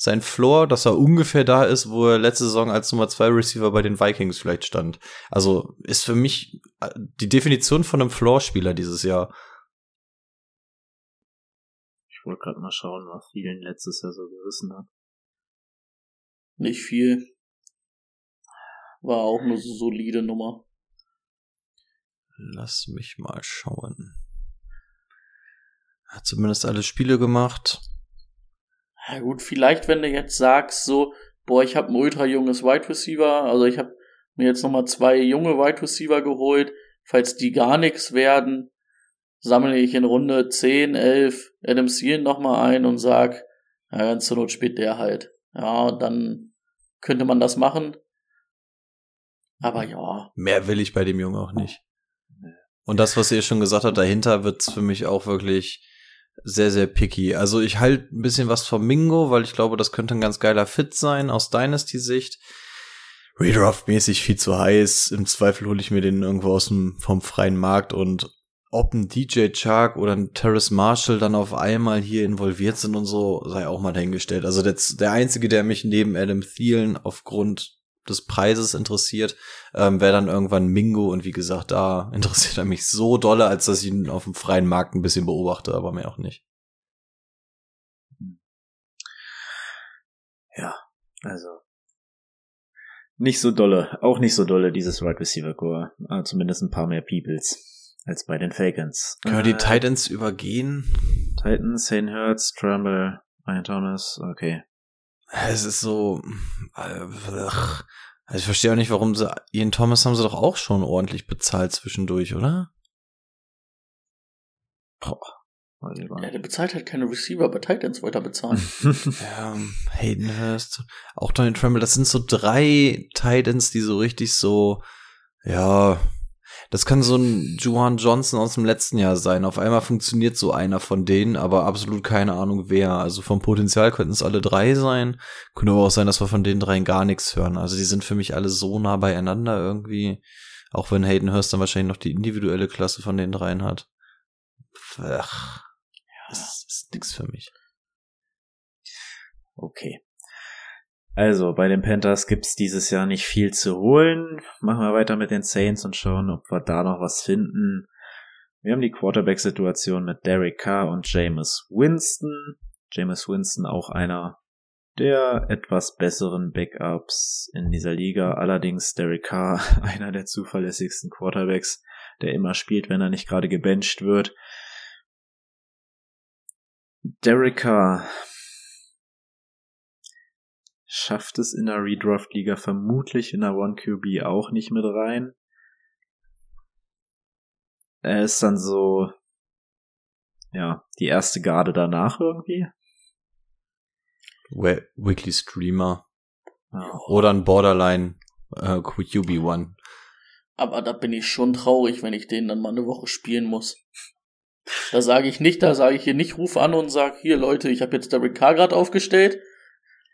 sein Floor, dass er ungefähr da ist, wo er letzte Saison als Nummer 2 Receiver bei den Vikings vielleicht stand. Also ist für mich äh, die Definition von einem Floor-Spieler dieses Jahr. Wollte gerade mal schauen, was vielen letztes Jahr so gerissen hat. Nicht viel. War auch eine solide Nummer. Lass mich mal schauen. Hat zumindest alle Spiele gemacht. Ja gut, vielleicht wenn du jetzt sagst so, boah, ich habe ein ultra junges Wide Receiver, also ich habe mir jetzt nochmal zwei junge Wide Receiver geholt, falls die gar nichts werden, sammle ich in Runde 10, 11 Adam Thielen nochmal ein und sag, ja, zur Not spielt der halt. Ja, dann könnte man das machen. Aber ja. Mehr will ich bei dem Jungen auch nicht. Und das, was ihr schon gesagt habt, dahinter wird's für mich auch wirklich sehr, sehr picky. Also ich halte ein bisschen was vom Mingo, weil ich glaube, das könnte ein ganz geiler Fit sein aus Dynasty-Sicht. Redraft-mäßig viel zu heiß. Im Zweifel hole ich mir den irgendwo aus dem, vom freien Markt und ob ein DJ Chark oder ein Terrace Marshall dann auf einmal hier involviert sind und so, sei auch mal dahingestellt. Also der, der einzige, der mich neben Adam Thielen aufgrund des Preises interessiert, ähm, wäre dann irgendwann Mingo und wie gesagt, da interessiert er mich so dolle, als dass ich ihn auf dem freien Markt ein bisschen beobachte, aber mehr auch nicht. Ja, also nicht so dolle, auch nicht so dolle dieses Wide right Receiver Core, aber zumindest ein paar mehr Peoples als bei den Falcons. Können wir die äh, Titans übergehen? Titans, Hayden Hurts, Trumbull, Ryan Thomas, okay. Es ist so, äh, also ich verstehe auch nicht, warum sie, Ian Thomas haben sie doch auch schon ordentlich bezahlt zwischendurch, oder? Boah. Ja, der bezahlt halt keine Receiver, bei Titans weiter bezahlen. ja, Hayden Hurst, auch Donny Tremble, das sind so drei Titans, die so richtig so, ja, das kann so ein Juwan Johnson aus dem letzten Jahr sein. Auf einmal funktioniert so einer von denen, aber absolut keine Ahnung wer. Also vom Potenzial könnten es alle drei sein. Könnte aber auch sein, dass wir von den dreien gar nichts hören. Also die sind für mich alle so nah beieinander irgendwie. Auch wenn Hayden Hurst dann wahrscheinlich noch die individuelle Klasse von den dreien hat. Ach, das ist nix für mich. Okay. Also, bei den Panthers gibt's dieses Jahr nicht viel zu holen. Machen wir weiter mit den Saints und schauen, ob wir da noch was finden. Wir haben die Quarterback-Situation mit Derek Carr und Jameis Winston. Jameis Winston auch einer der etwas besseren Backups in dieser Liga. Allerdings Derek Carr einer der zuverlässigsten Quarterbacks, der immer spielt, wenn er nicht gerade gebencht wird. Derek Carr schafft es in der Redraft-Liga vermutlich in der One-QB auch nicht mit rein. Er ist dann so, ja, die erste Garde danach irgendwie. Weekly Streamer. Ja. Oder ein Borderline äh, QB1. Aber da bin ich schon traurig, wenn ich den dann mal eine Woche spielen muss. Da sage ich nicht, da sage ich hier nicht, ruf an und sag, hier Leute, ich habe jetzt Derek Carr gerade aufgestellt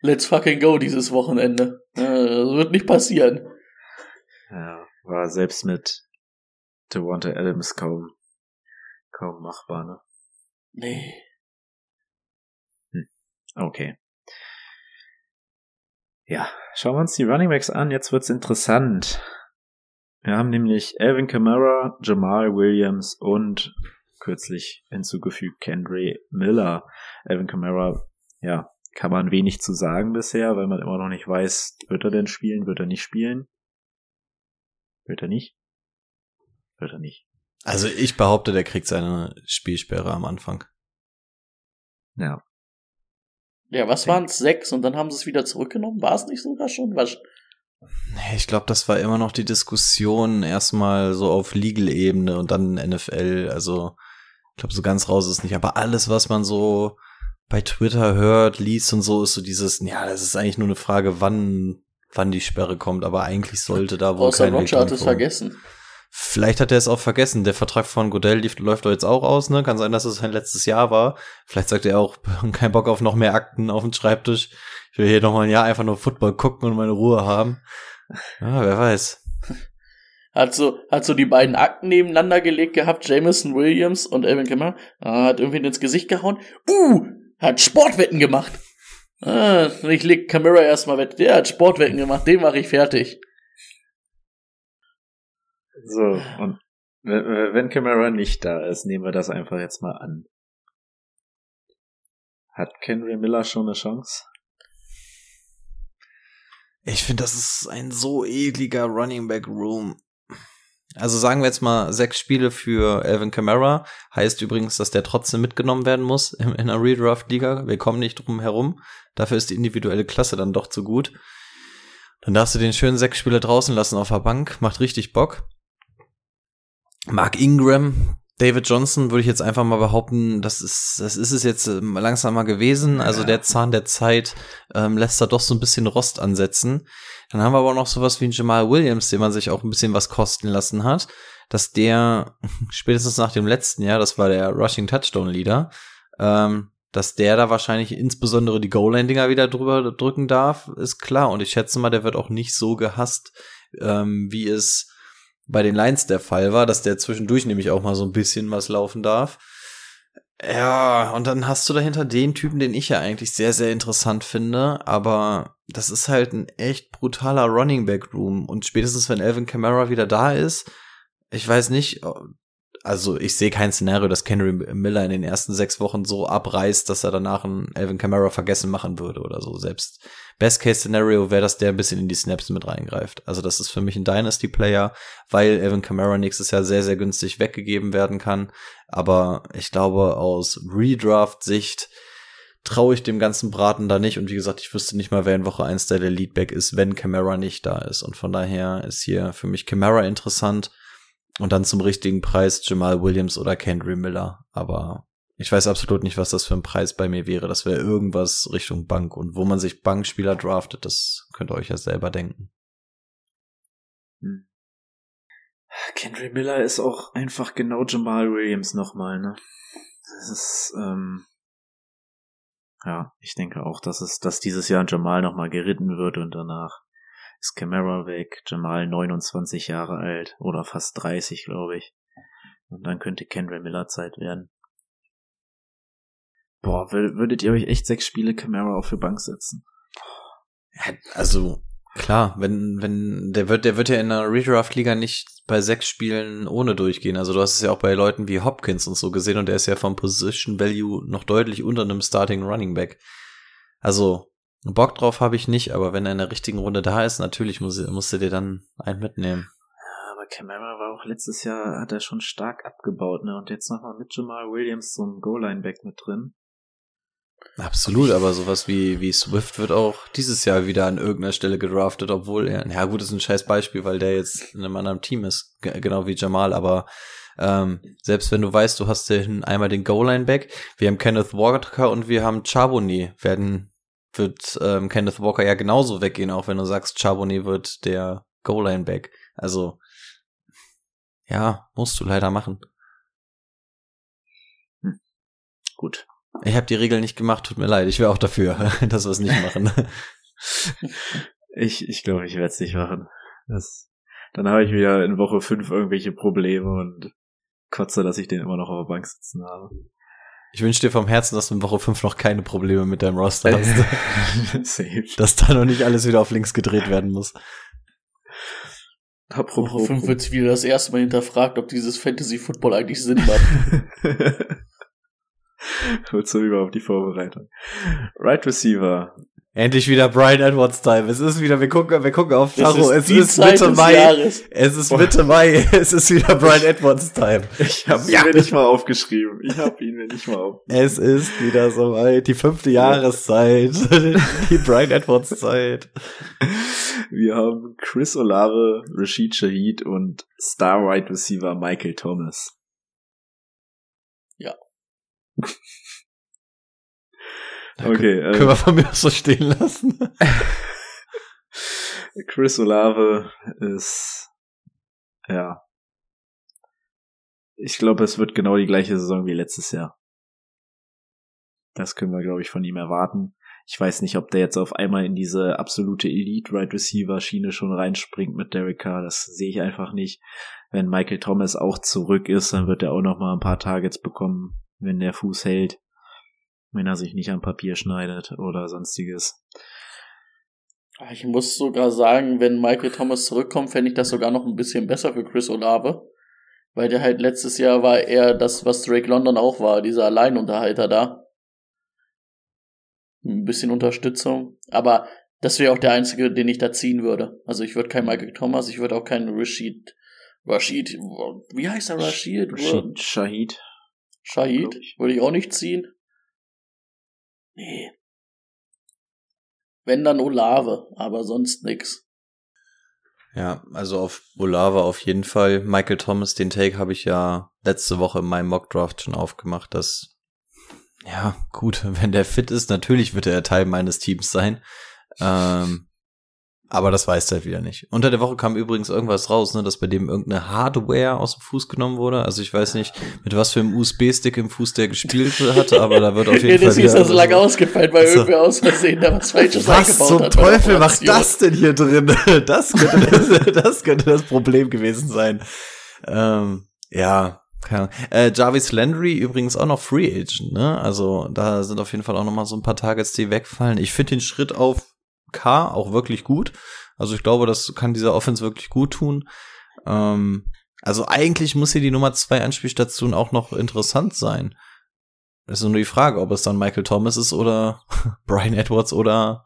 let's fucking go dieses Wochenende. das wird nicht passieren. Ja, war selbst mit Devonta Adams kaum, kaum machbar, ne? Nee. Hm. Okay. Ja, schauen wir uns die Running Backs an. Jetzt wird's interessant. Wir haben nämlich Alvin Kamara, Jamal Williams und kürzlich hinzugefügt Kendry Miller. Alvin Kamara, ja, kann man wenig zu sagen bisher, weil man immer noch nicht weiß, wird er denn spielen, wird er nicht spielen? Wird er nicht? Wird er nicht. Also ich behaupte, der kriegt seine Spielsperre am Anfang. Ja. Ja, was waren es? Sechs und dann haben sie es wieder zurückgenommen? War es nicht sogar schon? Was? Ich glaube, das war immer noch die Diskussion erstmal so auf Legal-Ebene und dann NFL. Also ich glaube, so ganz raus ist es nicht. Aber alles, was man so bei Twitter hört, liest und so, ist so dieses, ja, das ist eigentlich nur eine Frage, wann, wann die Sperre kommt, aber eigentlich sollte da wohl Außer kein Roger hat es vergessen. Vielleicht hat er es auch vergessen. Der Vertrag von Godell läuft doch jetzt auch aus, ne? Kann sein, dass es sein letztes Jahr war. Vielleicht sagt er auch, kein Bock auf noch mehr Akten auf dem Schreibtisch. Ich will hier noch mal ein Jahr einfach nur Football gucken und meine Ruhe haben. Ja, wer weiß. Hat so, hat so die beiden Akten nebeneinander gelegt gehabt, Jameson Williams und Evan Kimmer. Hat irgendwie ins Gesicht gehauen. Uh, hat Sportwetten gemacht. Ah, ich leg Camera erstmal weg. Der hat Sportwetten gemacht, den mache ich fertig. So, und wenn Camera nicht da ist, nehmen wir das einfach jetzt mal an. Hat Henry Miller schon eine Chance? Ich finde, das ist ein so ekliger Running Back Room. Also sagen wir jetzt mal sechs Spiele für Alvin Kamara. Heißt übrigens, dass der trotzdem mitgenommen werden muss in einer Redraft-Liga. Wir kommen nicht drum herum. Dafür ist die individuelle Klasse dann doch zu gut. Dann darfst du den schönen sechs Spiele draußen lassen auf der Bank. Macht richtig Bock. Mark Ingram, David Johnson würde ich jetzt einfach mal behaupten, das ist, das ist es jetzt ähm, langsam mal gewesen. Also der Zahn der Zeit ähm, lässt da doch so ein bisschen Rost ansetzen. Dann haben wir aber auch noch sowas wie einen Jamal Williams, den man sich auch ein bisschen was kosten lassen hat, dass der spätestens nach dem letzten Jahr, das war der Rushing Touchdown Leader, ähm, dass der da wahrscheinlich insbesondere die Goal-Line-Dinger wieder drüber drücken darf, ist klar. Und ich schätze mal, der wird auch nicht so gehasst, ähm, wie es bei den Lions der Fall war, dass der zwischendurch nämlich auch mal so ein bisschen was laufen darf. Ja, und dann hast du dahinter den Typen, den ich ja eigentlich sehr, sehr interessant finde, aber das ist halt ein echt brutaler Running Back Room und spätestens wenn Alvin Kamara wieder da ist, ich weiß nicht, also ich sehe kein Szenario, dass Henry Miller in den ersten sechs Wochen so abreißt, dass er danach einen Alvin Kamara vergessen machen würde oder so. Selbst Best-Case-Szenario wäre, dass der ein bisschen in die Snaps mit reingreift. Also das ist für mich ein Dynasty-Player, weil Alvin Kamara nächstes Jahr sehr, sehr günstig weggegeben werden kann. Aber ich glaube, aus Redraft-Sicht traue ich dem ganzen Braten da nicht. Und wie gesagt, ich wüsste nicht mal, wer in Woche 1 der, der Leadback ist, wenn Kamara nicht da ist. Und von daher ist hier für mich Kamara interessant und dann zum richtigen Preis Jamal Williams oder Kendry Miller. Aber ich weiß absolut nicht, was das für ein Preis bei mir wäre. Das wäre irgendwas Richtung Bank. Und wo man sich Bankspieler draftet, das könnt ihr euch ja selber denken. Hm. Kendry Miller ist auch einfach genau Jamal Williams nochmal, ne? Das ist, ähm, ja, ich denke auch, dass es, dass dieses Jahr Jamal nochmal geritten wird und danach ist Camara weg, Jamal 29 Jahre alt oder fast 30, glaube ich. Und dann könnte Kendra Miller Zeit werden. Boah, würdet ihr euch echt sechs Spiele Camara auf die Bank setzen? Also, klar, wenn, wenn, der wird, der wird ja in der Redraft-Liga nicht bei sechs Spielen ohne durchgehen. Also du hast es ja auch bei Leuten wie Hopkins und so gesehen und der ist ja vom Position Value noch deutlich unter einem Starting Running Back. Also, Bock drauf habe ich nicht, aber wenn er in der richtigen Runde da ist, natürlich muss, musst du dir dann einen mitnehmen. Ja, aber Camara war auch letztes Jahr, hat er schon stark abgebaut, ne? Und jetzt nochmal mit Jamal Williams so ein Goal-Line-Back mit drin. Absolut, aber sowas wie, wie Swift wird auch dieses Jahr wieder an irgendeiner Stelle gedraftet, obwohl er, ja gut, ist ein scheiß Beispiel, weil der jetzt in einem anderen Team ist, genau wie Jamal, aber ähm, selbst wenn du weißt, du hast den, einmal den Goal-Line-Back, wir haben Kenneth Walker und wir haben Charbonnet, werden wird ähm, Kenneth Walker ja genauso weggehen, auch wenn du sagst, Charbonnet wird der Goal-Line-Back. Also, ja, musst du leider machen. Hm. Gut. Ich habe die Regel nicht gemacht, tut mir leid. Ich wäre auch dafür, dass wir es nicht machen. ich ich glaube, ich werde es nicht machen. Das, dann habe ich wieder in Woche 5 irgendwelche Probleme und kotze, dass ich den immer noch auf der Bank sitzen habe. Ich wünsche dir vom Herzen, dass du in Woche 5 noch keine Probleme mit deinem Roster hast. Safe. Dass da noch nicht alles wieder auf links gedreht werden muss. Apropos. Woche 5 wird wieder das erste Mal hinterfragt, ob dieses Fantasy Football eigentlich Sinn macht. Wozu überhaupt die Vorbereitung? Right Receiver. Endlich wieder Brian Edwards Time. Es ist wieder, wir gucken, wir gucken auf Tacho. Es ist Mitte Mai. Jahres. Es ist Mitte Mai. Es ist wieder Brian Edwards Time. Ich habe ihn mir nicht mal aufgeschrieben. Ich habe ihn mir nicht mal aufgeschrieben. Es ist wieder so weit. Die fünfte Jahreszeit. Die Brian Edwards Zeit. Wir haben Chris Olave, Rashid Shahid und Star Wide Receiver Michael Thomas. Ja. Okay. Ähm, können wir von mir so stehen lassen? Chris Olave ist, ja. Ich glaube, es wird genau die gleiche Saison wie letztes Jahr. Das können wir, glaube ich, von ihm erwarten. Ich weiß nicht, ob der jetzt auf einmal in diese absolute Elite Right Receiver Schiene schon reinspringt mit Derek Carr. Das sehe ich einfach nicht. Wenn Michael Thomas auch zurück ist, dann wird er auch noch mal ein paar Targets bekommen, wenn der Fuß hält wenn er sich nicht am Papier schneidet oder sonstiges. Ah, ich muss sogar sagen, wenn Michael Thomas zurückkommt, fände ich das sogar noch ein bisschen besser für Chris Olave. Weil der halt letztes Jahr war eher das, was Drake London auch war, dieser Alleinunterhalter da. ein bisschen Unterstützung. Aber das wäre auch der einzige, den ich da ziehen würde. Also ich würde kein Michael Thomas, ich würde auch keinen Rashid, Rashid, wie heißt er Rashid? Rashid Shahid. Shahid würde ich auch nicht ziehen. Nee. Wenn dann Olave, aber sonst nix. Ja, also auf Olave auf jeden Fall. Michael Thomas, den Take habe ich ja letzte Woche in meinem Mockdraft schon aufgemacht, dass ja, gut, wenn der fit ist, natürlich wird er Teil meines Teams sein. Ähm, aber das weiß er wieder nicht. Unter der Woche kam übrigens irgendwas raus, ne, dass bei dem irgendeine Hardware aus dem Fuß genommen wurde. Also ich weiß nicht, mit was für einem USB-Stick im Fuß der gespielt hatte, aber da wird auf jeden Fall. Das ist ja so lange ausgefallen, weil also, irgendwer aus Versehen da was Falsches was eingebaut zum hat. Teufel macht das denn hier drin? Das könnte das, das könnte das Problem gewesen sein. Ähm, ja, keine Äh, Jarvis Landry übrigens auch noch Free Agent, ne? Also da sind auf jeden Fall auch noch mal so ein paar Targets, die wegfallen. Ich finde den Schritt auf K auch wirklich gut. Also ich glaube, das kann dieser Offense wirklich gut tun. Ähm, also eigentlich muss hier die Nummer zwei Anspielstation auch noch interessant sein. Das ist nur die Frage, ob es dann Michael Thomas ist oder Brian Edwards oder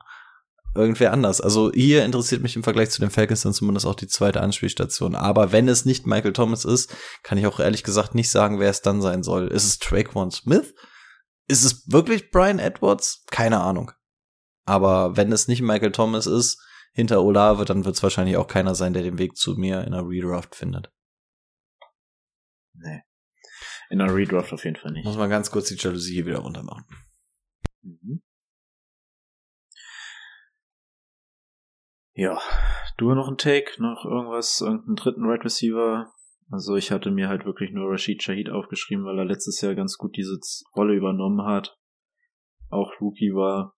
irgendwer anders. Also hier interessiert mich im Vergleich zu den Falcons dann zumindest auch die zweite Anspielstation. Aber wenn es nicht Michael Thomas ist, kann ich auch ehrlich gesagt nicht sagen, wer es dann sein soll. Ist es Traquan Smith? Ist es wirklich Brian Edwards? Keine Ahnung. Aber wenn es nicht Michael Thomas ist, hinter Olave, dann wird es wahrscheinlich auch keiner sein, der den Weg zu mir in einer Redraft findet. Nee. In einer Redraft auf jeden Fall nicht. Muss man ganz kurz die Jalousie hier wieder runter machen. Mhm. Ja, du noch ein Take, noch irgendwas, irgendeinen dritten Right Receiver? Also ich hatte mir halt wirklich nur Rashid Shahid aufgeschrieben, weil er letztes Jahr ganz gut diese Rolle übernommen hat. Auch Rookie war.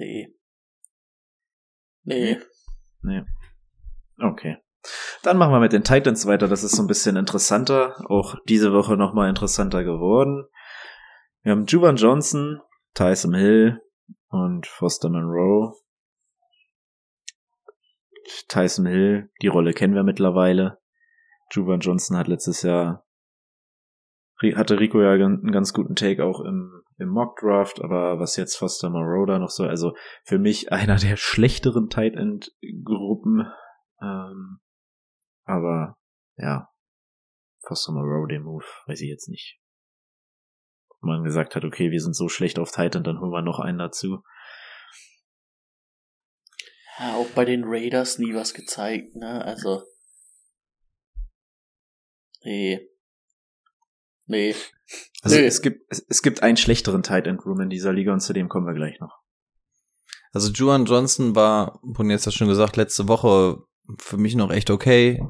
Nee. Nee. Nee. Okay. Dann machen wir mit den Titans weiter. Das ist so ein bisschen interessanter. Auch diese Woche nochmal interessanter geworden. Wir haben Juban Johnson, Tyson Hill und Foster Monroe. Tyson Hill, die Rolle kennen wir mittlerweile. Juban Johnson hat letztes Jahr hatte Rico ja einen ganz guten Take auch im, im Mock Draft, aber was jetzt Foster da noch so, also für mich einer der schlechteren Tight End Gruppen, ähm, aber ja, Foster Moreau, den Move, weiß ich jetzt nicht. Ob man gesagt hat, okay, wir sind so schlecht auf Tight End, dann holen wir noch einen dazu. Ja, auch bei den Raiders nie was gezeigt, ne, also. Nee. Nee. Also Nee. es gibt es, es gibt einen schlechteren Tight End Room in dieser Liga und zu dem kommen wir gleich noch. Also Juan Johnson war, wurden jetzt ja schon gesagt, letzte Woche für mich noch echt okay.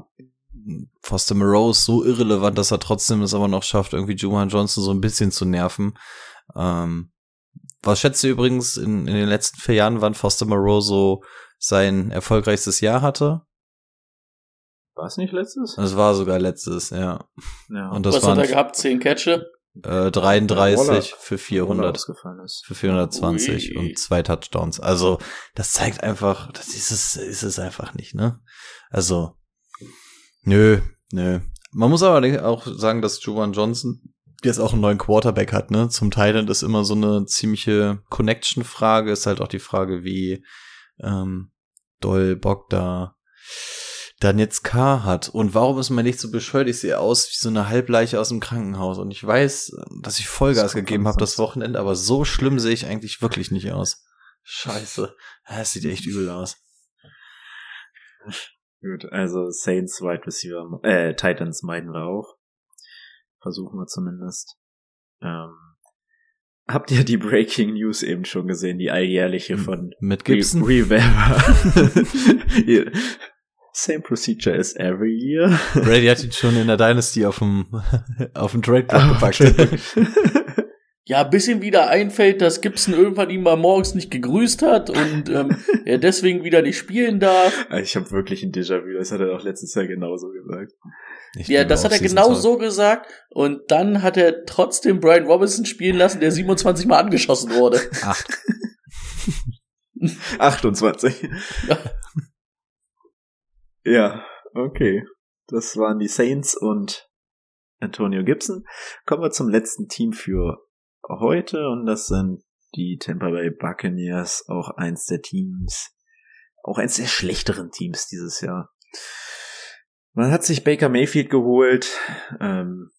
Foster Moreau ist so irrelevant, dass er trotzdem es aber noch schafft, irgendwie Juwan Johnson so ein bisschen zu nerven. Ähm, was schätzt du übrigens in, in den letzten vier Jahren, wann Foster Moreau so sein erfolgreichstes Jahr hatte? War es nicht letztes? Es war sogar letztes, ja. Ja. Und das Was hat waren er gehabt? Zehn Catche? äh, 33 Waller- für Waller 400. ausgefallen ist. für 420 Ui. und zwei Touchdowns. Also, das zeigt einfach, das ist es, ist es einfach nicht, ne? Also, nö, nö. Man muss aber auch sagen, dass Juwan Johnson jetzt auch einen neuen Quarterback hat, ne? Zum Teil ist immer so eine ziemliche Connection-Frage, ist halt auch die Frage, wie ähm, doll Bock da dann jetzt K hat. Und warum ist man nicht so bescheuert? Ich sehe aus wie so eine Halbleiche aus dem Krankenhaus. Und ich weiß, dass ich Vollgas gegeben habe das. Wochenende, aber so schlimm sehe ich eigentlich wirklich nicht aus. Scheiße. Das sieht echt übel aus. Gut, also Saints, Wide Receiver, äh, Titans meiden wir auch. Versuchen wir zumindest. Ähm, habt ihr die Breaking News eben schon gesehen, die alljährliche von Mit Gibson? Re Rivera? Same procedure as every year. Brady hat ihn schon in der Dynasty auf dem, auf dem Trade Ah, Block gepackt. Ja, bis ihm wieder einfällt, dass Gibson irgendwann ihn mal morgens nicht gegrüßt hat und ähm, er deswegen wieder nicht spielen darf. ich habe wirklich ein Déjà-vu, das hat er auch letztes Jahr genauso gesagt. Ich Ja, das hat er genau so gesagt und dann hat er trotzdem Brian Robinson spielen lassen, der 27 Mal angeschossen wurde. Acht. 28. ja, okay. Das waren die Saints und Antonio Gibson. Kommen wir zum letzten Team für heute und das sind die Tampa Bay Buccaneers auch eins der Teams, auch eins der schlechteren Teams dieses Jahr. Man hat sich Baker Mayfield geholt. Ähm,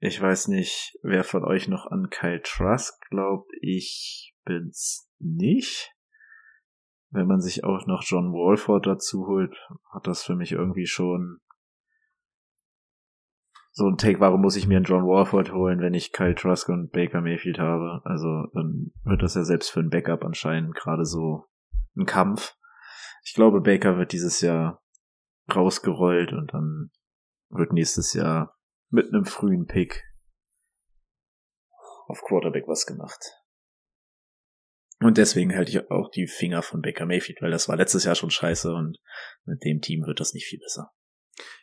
ich weiß nicht, wer von euch noch an Kyle Trask glaubt. Ich bin's nicht. Wenn man sich auch noch John Walford dazu holt, hat das für mich irgendwie schon so ein Take, warum muss ich mir einen John Warford holen, wenn ich Kyle Trask und Baker Mayfield habe? Also dann wird das ja selbst für ein Backup anscheinend gerade so ein Kampf. Ich glaube, Baker wird dieses Jahr rausgerollt und dann wird nächstes Jahr mit einem frühen Pick auf Quarterback was gemacht. Und deswegen halte ich auch die Finger von Baker Mayfield, weil das war letztes Jahr schon scheiße und mit dem Team wird das nicht viel besser.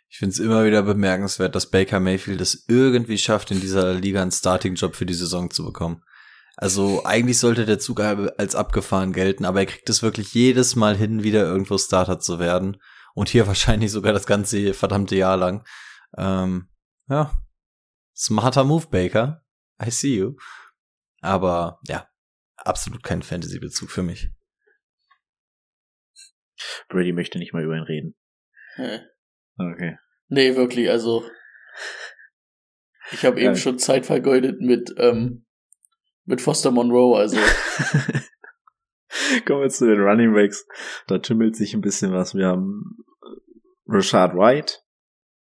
Ich finde es immer wieder bemerkenswert, dass Baker Mayfield es irgendwie schafft, in dieser Liga einen Starting-Job für die Saison zu bekommen. Also eigentlich sollte der Zug als abgefahren gelten, aber er kriegt es wirklich jedes Mal hin, wieder irgendwo Starter zu werden. Und hier wahrscheinlich sogar das ganze verdammte Jahr lang. Ähm, ja. Smarter Move, Baker. I see you. Aber ja, absolut kein Fantasy-Bezug für mich. Brady möchte nicht mal über ihn reden. Hä? Okay. Nee, wirklich, also. Ich habe eben schon Zeit vergeudet mit, ähm, mit Foster Monroe, also. Kommen wir zu den Running Backs. Da tümmelt sich ein bisschen was. Wir haben Rashad White,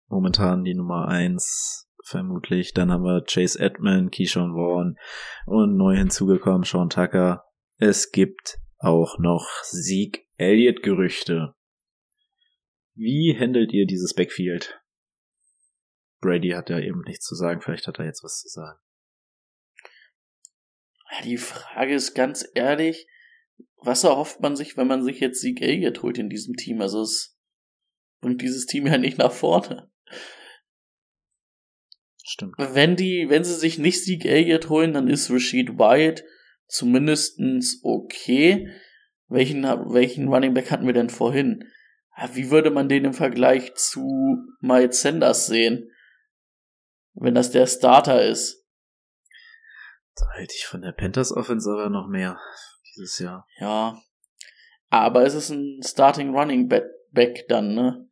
momentan die Nummer eins vermutlich. Dann haben wir Chase Edmond, Keyshawn Vaughn und neu hinzugekommen Sean Tucker. Es gibt auch noch Sieg Elliott Gerüchte. Wie handelt ihr dieses Backfield? Brady hat ja eben nichts zu sagen, vielleicht hat er jetzt was zu sagen. Die Frage ist ganz ehrlich, was erhofft man sich, wenn man sich jetzt Sieg Elliott holt in diesem Team? Also es bringt dieses Team ja nicht nach vorne. Stimmt. Wenn die, wenn sie sich nicht Sieg Elliott holen, dann ist Rashid White zumindestens okay. Welchen, welchen Running Back hatten wir denn vorhin? Wie würde man den im Vergleich zu Miles Sanders sehen? Wenn das der Starter ist. Da halte ich von der Panthers Offense aber noch mehr dieses Jahr. Ja. Aber es ist ein Starting Running Back dann, ne?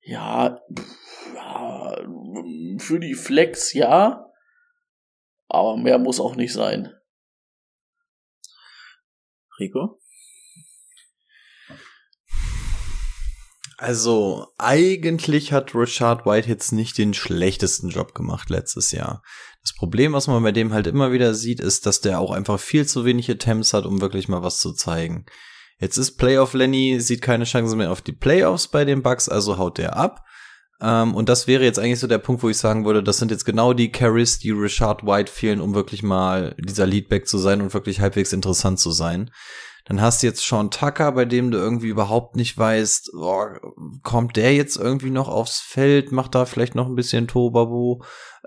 Ja, ja, für die Flex ja, aber mehr muss auch nicht sein. Rico? Also, eigentlich hat Richard White jetzt nicht den schlechtesten Job gemacht letztes Jahr. Das Problem, was man bei dem halt immer wieder sieht, ist, dass der auch einfach viel zu wenig Attempts hat, um wirklich mal was zu zeigen. Jetzt ist Playoff Lenny, sieht keine Chance mehr auf die Playoffs bei den Bucks, also haut der ab. Ähm, und das wäre jetzt eigentlich so der Punkt, wo ich sagen würde, das sind jetzt genau die Carries, die Richard White fehlen, um wirklich mal dieser Leadback zu sein und wirklich halbwegs interessant zu sein. Dann hast du jetzt Sean Tucker, bei dem du irgendwie überhaupt nicht weißt, oh, kommt der jetzt irgendwie noch aufs Feld, macht da vielleicht noch ein bisschen Tobabu.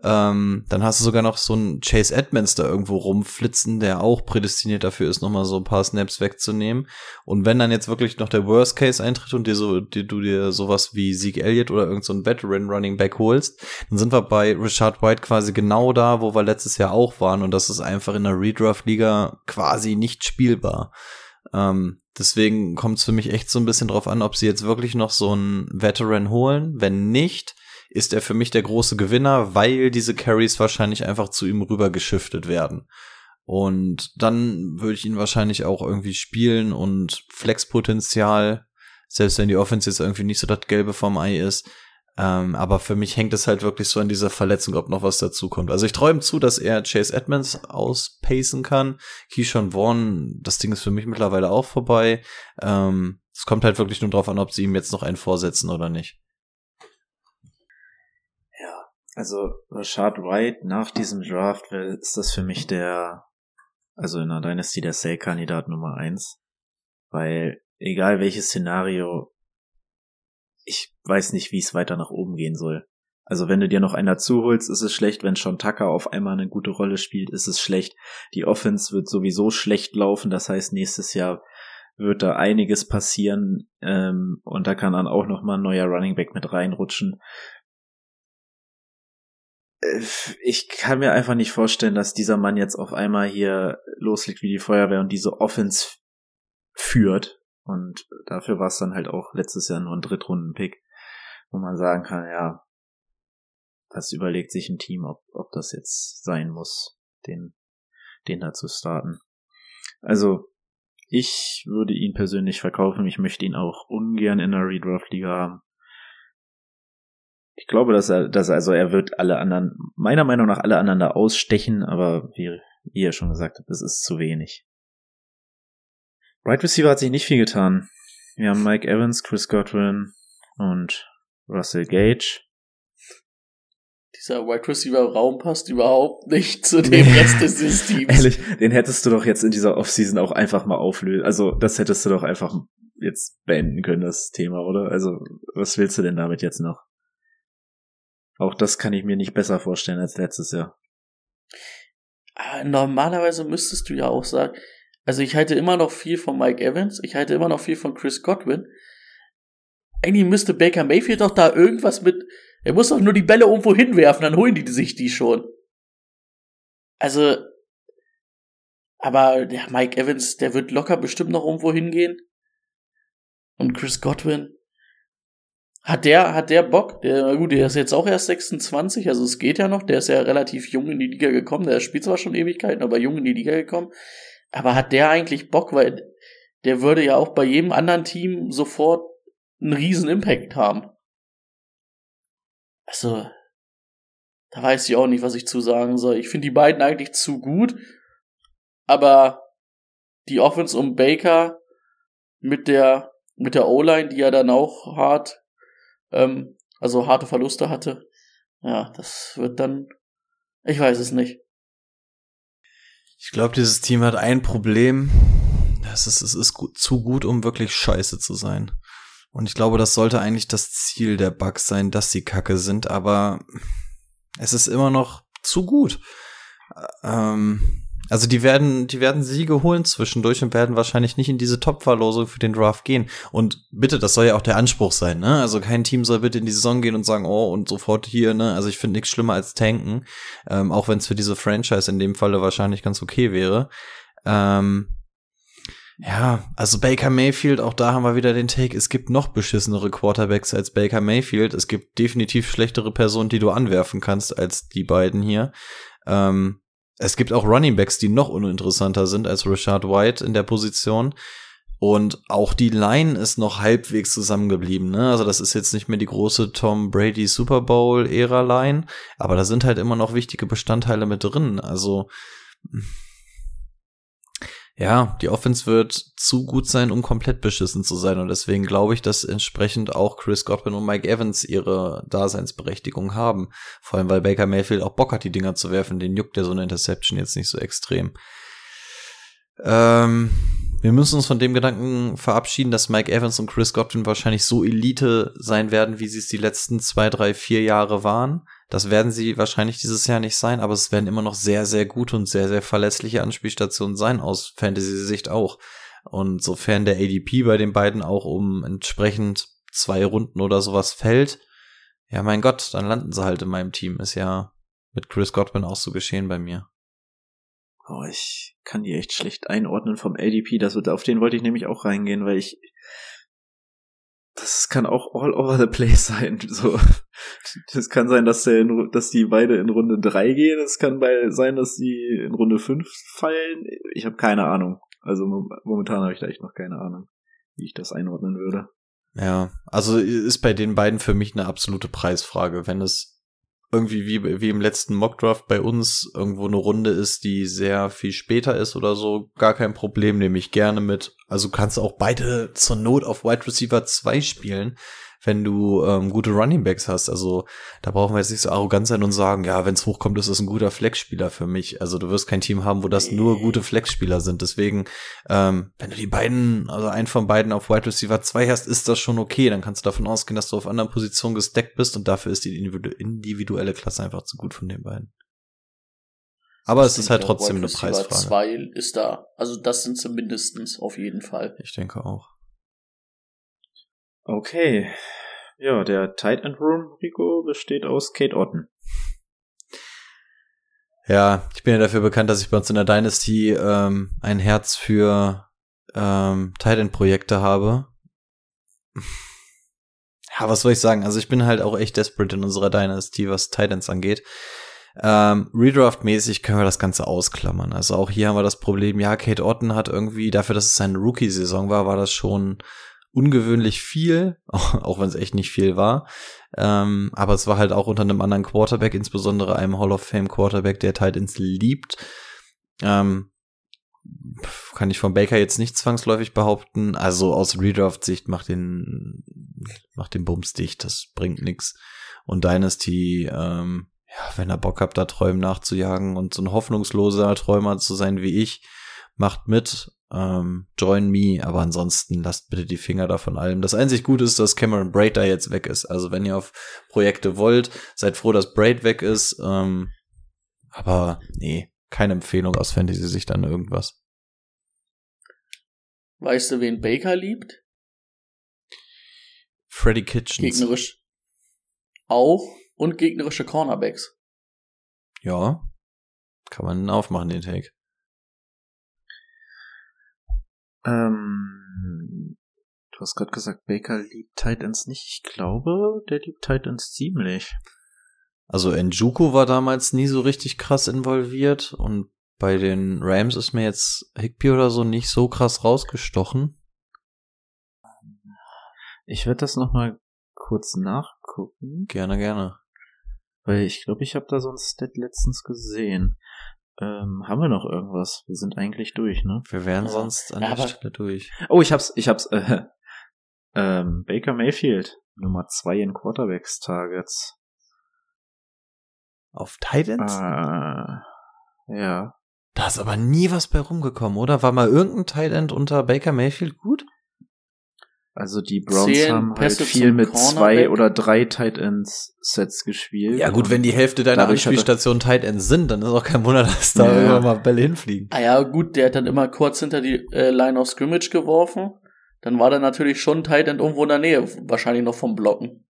Ähm, dann hast du sogar noch so einen Chase Edmonds da irgendwo rumflitzen, der auch prädestiniert dafür ist, nochmal so ein paar Snaps wegzunehmen. Und wenn dann jetzt wirklich noch der Worst Case eintritt und dir so, dir, du dir sowas wie Sieg Elliott oder irgend so Veteran Running Back holst, dann sind wir bei Richard White quasi genau da, wo wir letztes Jahr auch waren. Und das ist einfach in der Redraft-Liga quasi nicht spielbar. Ähm, deswegen kommt es für mich echt so ein bisschen drauf an, ob sie jetzt wirklich noch so einen Veteran holen. Wenn nicht, ist er für mich der große Gewinner, weil diese Carries wahrscheinlich einfach zu ihm rüber geschiftet werden. Und dann würde ich ihn wahrscheinlich auch irgendwie spielen und Flexpotenzial, selbst wenn die Offense jetzt irgendwie nicht so das Gelbe vom Ei ist, ähm, aber für mich hängt es halt wirklich so an dieser Verletzung, ob noch was dazukommt. Also ich träume zu, dass er Chase Edmonds auspacen kann. Keyshawn Vaughn, das Ding ist für mich mittlerweile auch vorbei. Ähm, es kommt halt wirklich nur drauf an, ob sie ihm jetzt noch einen vorsetzen oder nicht. Ja, also Rashad White nach diesem Draft ist das für mich der, also in der Dynasty der Sale-Kandidat Nummer eins. Weil egal welches Szenario ich weiß nicht, wie es weiter nach oben gehen soll. Also wenn du dir noch einen dazu holst, ist es schlecht. Wenn schon Tucker auf einmal eine gute Rolle spielt, ist es schlecht. Die Offense wird sowieso schlecht laufen. Das heißt, nächstes Jahr wird da einiges passieren. Ähm, und da kann dann auch noch mal ein neuer Running Back mit reinrutschen. Äh, ich kann mir einfach nicht vorstellen, dass dieser Mann jetzt auf einmal hier loslegt wie die Feuerwehr und diese Offense führt. Und dafür war es dann halt auch letztes Jahr nur ein Drittrunden-Pick, wo man sagen kann, ja, das überlegt sich ein Team, ob, ob das jetzt sein muss, den, den da zu starten. Also, ich würde ihn persönlich verkaufen. Ich möchte ihn auch ungern in der Redraft-Liga haben. Ich glaube, dass er, dass er, also er wird alle anderen, meiner Meinung nach alle anderen da ausstechen, aber wie ihr schon gesagt habt, das ist zu wenig. Right Receiver hat sich nicht viel getan. Wir haben Mike Evans, Chris Godwin und Russell Gage. Dieser Wide Receiver Raum passt überhaupt nicht zu dem nee. Rest des Teams. Ehrlich, den hättest du doch jetzt in dieser Offseason auch einfach mal auflösen. Also, das hättest du doch einfach jetzt beenden können, das Thema, oder? Also, was willst du denn damit jetzt noch? Auch das kann ich mir nicht besser vorstellen als letztes Jahr. Aber normalerweise müsstest du ja auch sagen, also ich halte immer noch viel von Mike Evans, ich halte immer noch viel von Chris Godwin. Eigentlich müsste Baker Mayfield doch da irgendwas mit, er muss doch nur die Bälle irgendwo hinwerfen, dann holen die sich die schon. Also, aber der Mike Evans, der wird locker bestimmt noch irgendwo hingehen. Und Chris Godwin, hat der, hat der Bock? Der, gut, der ist jetzt auch erst 26, also es geht ja noch. Der ist ja relativ jung in die Liga gekommen. Der spielt zwar schon Ewigkeiten, aber jung in die Liga gekommen. Aber hat der eigentlich Bock? Weil der würde ja auch bei jedem anderen Team sofort einen riesen Impact haben. Also, da weiß ich auch nicht, was ich zu sagen soll. Ich finde die beiden eigentlich zu gut, aber die Offense um Baker mit der mit der O-Line, die er dann auch hart ähm, also harte Verluste hatte. Ja, das wird dann, ich weiß es nicht. Ich glaube, dieses Team hat ein Problem. Das ist, es ist gut, zu gut, um wirklich scheiße zu sein. Und ich glaube, das sollte eigentlich das Ziel der Bugs sein, dass sie kacke sind, aber es ist immer noch zu gut. Ähm, also die werden, die werden Siege holen zwischendurch und werden wahrscheinlich nicht in diese Top-Verlosung für den Draft gehen. Und bitte, das soll ja auch der Anspruch sein, ne? Also kein Team soll bitte in die Saison gehen und sagen, oh, und sofort hier, ne? Also ich finde nichts schlimmer als tanken, ähm, auch wenn es für diese Franchise in dem Falle wahrscheinlich ganz okay wäre. Ähm, ja, also Baker Mayfield, auch da haben wir wieder den Take. Es gibt noch beschissenere Quarterbacks als Baker Mayfield. Es gibt definitiv schlechtere Personen, die du anwerfen kannst als die beiden hier. Ähm, es gibt auch Running Backs, die noch uninteressanter sind als Richard White in der Position. Und auch die Line ist noch halbwegs zusammengeblieben. Ne? Also das ist jetzt nicht mehr die große Tom Brady Super Bowl Ära Line, aber da sind halt immer noch wichtige Bestandteile mit drin. Also ja, die Offense wird zu gut sein, um komplett beschissen zu sein. Und deswegen glaube ich, dass entsprechend auch Chris Godwin und Mike Evans ihre Daseinsberechtigung haben. Vor allem, weil Baker Mayfield auch Bock hat, die Dinger zu werfen. Den juckt ja so eine Interception jetzt nicht so extrem. Ähm, wir müssen uns von dem Gedanken verabschieden, dass Mike Evans und Chris Godwin wahrscheinlich so Elite sein werden, wie sie es die letzten zwei, drei, vier Jahre waren. Das werden sie wahrscheinlich dieses Jahr nicht sein, aber es werden immer noch sehr, sehr gute und sehr, sehr verlässliche Anspielstationen sein, aus Fantasy-Sicht auch. Und sofern der ADP bei den beiden auch um entsprechend zwei Runden oder sowas fällt, ja mein Gott, dann landen sie halt in meinem Team. Ist ja mit Chris Godwin auch so geschehen bei mir. Oh, ich kann die echt schlecht einordnen vom ADP. Das, auf den wollte ich nämlich auch reingehen, weil ich das kann auch all over the place sein. So, das kann sein, dass der in, dass die beide in Runde drei gehen. Es kann bei sein, dass die in Runde fünf fallen. Ich habe keine Ahnung. Also momentan habe ich da echt noch keine Ahnung, wie ich das einordnen würde. Ja, also ist bei den beiden für mich eine absolute Preisfrage. Wenn es irgendwie wie, wie im letzten Mockdraft bei uns irgendwo eine Runde ist, die sehr viel später ist oder so, gar kein Problem, nehme ich gerne mit. Also kannst auch beide zur Not auf Wide Receiver 2 spielen wenn du ähm, gute Running Backs hast. Also da brauchen wir jetzt nicht so arrogant sein und sagen, ja, wenn es hochkommt, ist das ein guter Flexspieler für mich. Also du wirst kein Team haben, wo das nur gute Flexspieler sind. Deswegen, ähm, wenn du die beiden, also einen von beiden auf Wide Receiver 2 hast, ist das schon okay. Dann kannst du davon ausgehen, dass du auf anderen Positionen gesteckt bist und dafür ist die individuelle Klasse einfach zu gut von den beiden. Aber das es ist halt trotzdem eine Preisfrage. Zwei ist da. Also das sind sie mindestens auf jeden Fall. Ich denke auch. Okay. Ja, der Tight End Room, Rico, besteht aus Kate Otten. Ja, ich bin ja dafür bekannt, dass ich bei uns in der Dynasty ähm, ein Herz für ähm, Titan-Projekte habe. Ja, was soll ich sagen? Also ich bin halt auch echt desperate in unserer Dynasty, was Titans angeht. Ähm, Redraft-mäßig können wir das Ganze ausklammern. Also auch hier haben wir das Problem, ja, Kate Otten hat irgendwie, dafür, dass es seine Rookie-Saison war, war das schon ungewöhnlich viel, auch wenn es echt nicht viel war. Ähm, aber es war halt auch unter einem anderen Quarterback, insbesondere einem Hall of Fame Quarterback, der Titans liebt. Ähm, kann ich von Baker jetzt nicht zwangsläufig behaupten. Also aus Redraft-Sicht macht den, macht den Bums dicht, das bringt nix. Und Dynasty, ähm, ja, wenn er Bock habt, da Träumen nachzujagen und so ein hoffnungsloser Träumer zu sein wie ich, macht mit, ähm, join me, aber ansonsten lasst bitte die Finger davon allem. Das einzig Gute ist, dass Cameron Braid da jetzt weg ist. Also wenn ihr auf Projekte wollt, seid froh, dass Braid weg ist. Ähm, aber nee, keine Empfehlung aus Fantasy-Sicht an irgendwas. Weißt du, wen Baker liebt? Freddy Kitchens. Gegnerisch. Auch und gegnerische Cornerbacks. Ja. Kann man aufmachen, den Take. Ähm, du hast gerade gesagt, Baker liebt Titans nicht. Ich glaube, der liebt Titans ziemlich. Also Njuku war damals nie so richtig krass involviert und bei den Rams ist mir jetzt Higby oder so nicht so krass rausgestochen. Ich werde das noch mal kurz nachgucken. Gerne, gerne. Weil ich glaube, ich habe da so ein Stat letztens gesehen. Ähm, haben wir noch irgendwas? Wir sind eigentlich durch, ne? Wir wären sonst an Ja, der Stelle durch. Oh, ich hab's, ich hab's. Äh, ähm, Baker Mayfield, Nummer zwei in Quarterbacks Targets. Auf Titans? Äh, ja. Da ist aber nie was bei rumgekommen, oder? War mal irgendein Tight End unter Baker Mayfield gut? Also die Browns haben halt Pässe viel zum mit zwei Cornerback? oder drei Tight Ends Sets gespielt. Ja gut, wenn die Hälfte deiner er- Anspielstationen Tight Ends sind, dann ist auch kein Wunder, dass da Ja. irgendwann mal Bälle hinfliegen. Ah ja, gut, der hat dann immer kurz hinter die äh, Line of Scrimmage geworfen. Dann war der natürlich schon Tight End irgendwo in der Nähe, wahrscheinlich noch vom Blocken.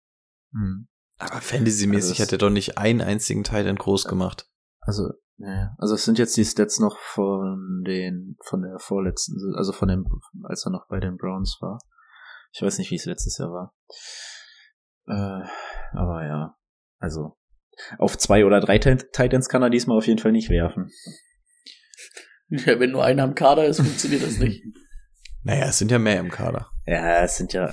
Hm. Aber Fantasy-mäßig Also hat er doch nicht einen einzigen Tight End groß gemacht. Also, ja, also es sind jetzt die Stats noch von den, von der vorletzten, also von dem, als er noch bei den Browns war. Ich weiß nicht, wie es letztes Jahr war. Äh, aber ja, also auf zwei oder drei Tit- Titans kann er diesmal auf jeden Fall nicht werfen. Ja, wenn nur einer im Kader ist, funktioniert das nicht. Naja, es sind ja mehr im Kader. Ja, es sind ja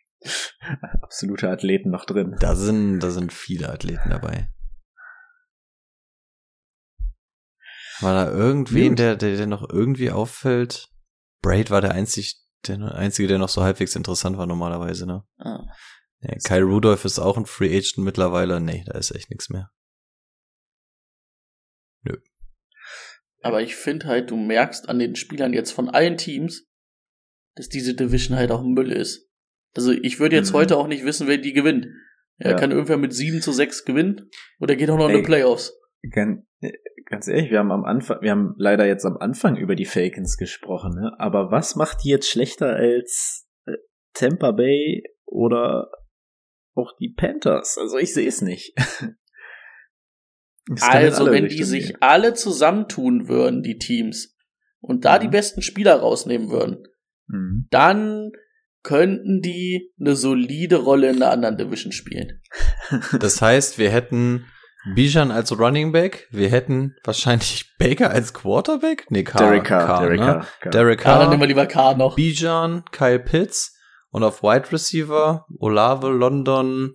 absolute Athleten noch drin. Da sind, da sind viele Athleten dabei. War da irgendwen, Gut. der, der, der noch irgendwie auffällt? Braid war der einzig, der einzige, der noch so halbwegs interessant war normalerweise, ne? Ah. Ja, Kyle Rudolph ist auch ein Free Agent mittlerweile. Nee, da ist echt nichts mehr. Aber ich finde halt, du merkst an den Spielern jetzt von allen Teams, dass diese Division halt auch Müll ist. Also ich würde jetzt Mhm. heute auch nicht wissen, wer die gewinnt. Er Ja. kann irgendwer mit 7 zu 6 gewinnen oder geht auch noch in Ey. die Playoffs. Ganz, ganz ehrlich, wir haben am Anfang, wir haben leider jetzt am Anfang über die Falcons gesprochen, ne? Aber was macht die jetzt schlechter als äh, Tampa Bay oder auch die Panthers? Also ich sehe es nicht. Also, wenn die sich gehen. alle zusammentun würden, die Teams, und da Mhm. die besten Spieler rausnehmen würden, Mhm. dann könnten die eine solide Rolle in der anderen Division spielen. Das heißt, wir hätten Bijan als Running Back, wir hätten wahrscheinlich Baker als Quarterback? Nee, Carr, Derek Carr, Derek ne? Carr, Carr. Derek Ja, dann Carr, nehmen wir lieber K noch. Bijan, Kyle Pitts und auf Wide Receiver Olave, London,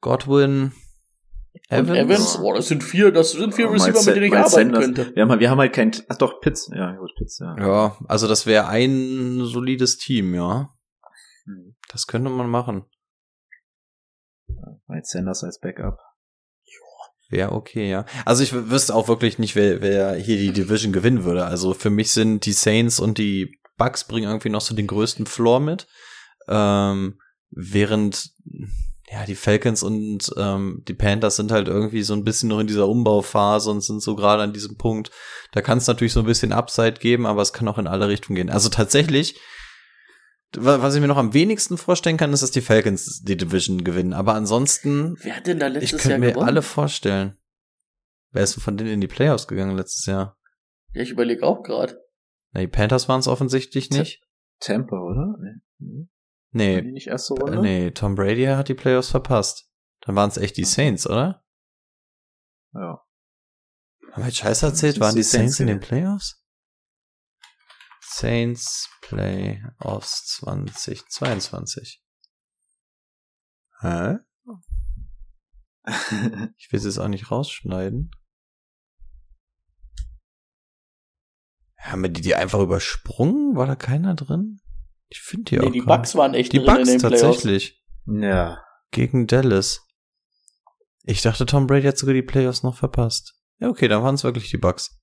Godwin, Evans. Und Evans, boah, das sind vier, das sind vier Oh, Receiver, mit denen ich arbeiten Sanders. könnte. Wir haben, wir haben halt kein, ach doch, Pitts, ja, gut, Pitts, ja. Ja, also das wäre ein solides Team, ja. Mhm. Das könnte man machen. Miles Sanders als Backup. Wäre okay, ja. Also ich wüsste auch wirklich nicht, wer, wer hier die Division gewinnen würde. Also für mich sind die Saints und die Bucks bringen irgendwie noch so den größten Floor mit. Ähm, während ja die Falcons und ähm, die Panthers sind halt irgendwie so ein bisschen noch in dieser Umbauphase und sind so gerade an diesem Punkt. Da kann es natürlich so ein bisschen Upside geben, aber es kann auch in alle Richtungen gehen. Also tatsächlich, was ich mir noch am wenigsten vorstellen kann, ist, dass die Falcons die Division gewinnen. Aber ansonsten Wer hat denn da ich letztes könnte Jahr mir gewonnen? alle vorstellen. Wer ist denn von denen in die Playoffs gegangen letztes Jahr? Ja, ich überlege auch gerade. Na, die Panthers waren es offensichtlich nicht. Tampa, oder? Nee. Nee, Waren die nicht erste Runde? äh, nee, Tom Brady hat die Playoffs verpasst. Dann waren es echt die Saints, oder? Ja. Haben wir Scheiße erzählt? Waren die Saints in den Playoffs? Saints Playoffs 2022. Hä? Ich will es jetzt auch nicht rausschneiden. Haben wir die, die einfach übersprungen? War da keiner drin? Ich finde die Nee, auch. die Bucks waren echt Die drin in Bucks den Playoffs. tatsächlich. ja. Gegen Dallas. Ich dachte, Tom Brady hat sogar die Playoffs noch verpasst. Ja, okay, dann waren es wirklich die Bucks.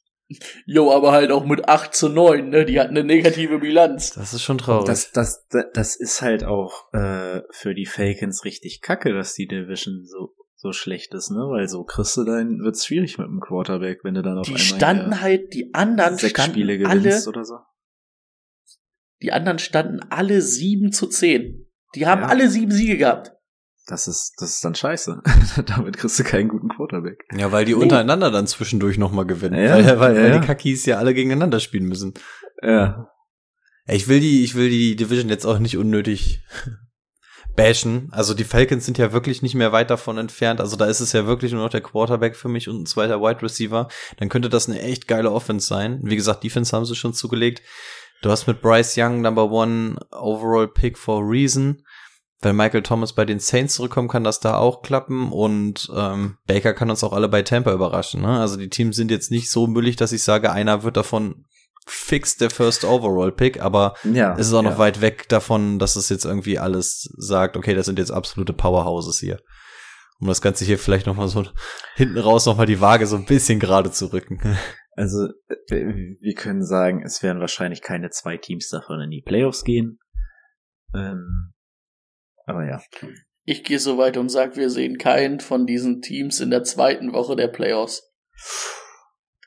Jo, aber halt auch mit 8 zu 9, ne? Die hatten eine negative Bilanz. Das ist schon traurig. Das, das, das, das ist halt auch äh, für die Falcons richtig kacke, dass die Division so, so schlecht ist, ne? Weil so kriegst du dann, wird's schwierig mit dem Quarterback, wenn du dann auf Die einmal standen hier halt, die anderen sechs standen Spiele alle, gewinnst oder so. die anderen standen alle 7 zu 10. Die haben Ja. alle sieben Siege gehabt. Das ist, das ist dann scheiße. Damit kriegst du keinen guten Quarterback. ja, weil die untereinander dann zwischendurch nochmal gewinnen. Ja, weil, weil, ja, weil die Kakis ja alle gegeneinander spielen müssen. Ja. Ich will die, ich will die Division jetzt auch nicht unnötig bashen. Also die Falcons sind ja wirklich nicht mehr weit davon entfernt. Also da ist es ja wirklich nur noch der Quarterback für mich und ein zweiter Wide Receiver. Dann könnte das eine echt geile Offense sein. Wie gesagt, Defense haben sie schon zugelegt. Du hast mit Bryce Young Number One Overall Pick for a Reason. Wenn Michael Thomas bei den Saints zurückkommt, kann das da auch klappen und ähm, Baker kann uns auch alle bei Tampa überraschen. Ne? Also die Teams sind jetzt nicht so müllig, dass ich sage, einer wird davon fix der First Overall Pick, aber Ja. es ist auch noch ja. weit weg davon, dass es jetzt irgendwie alles sagt, okay, das sind jetzt absolute Powerhouses hier. Um das Ganze hier vielleicht noch mal so hinten raus noch mal die Waage so ein bisschen gerade zu rücken. Also, äh, wir können sagen, es werden wahrscheinlich keine zwei Teams davon in die Playoffs gehen. Ähm, aber ja. Ich gehe so weit und sag, wir sehen keinen von diesen Teams in der zweiten Woche der Playoffs.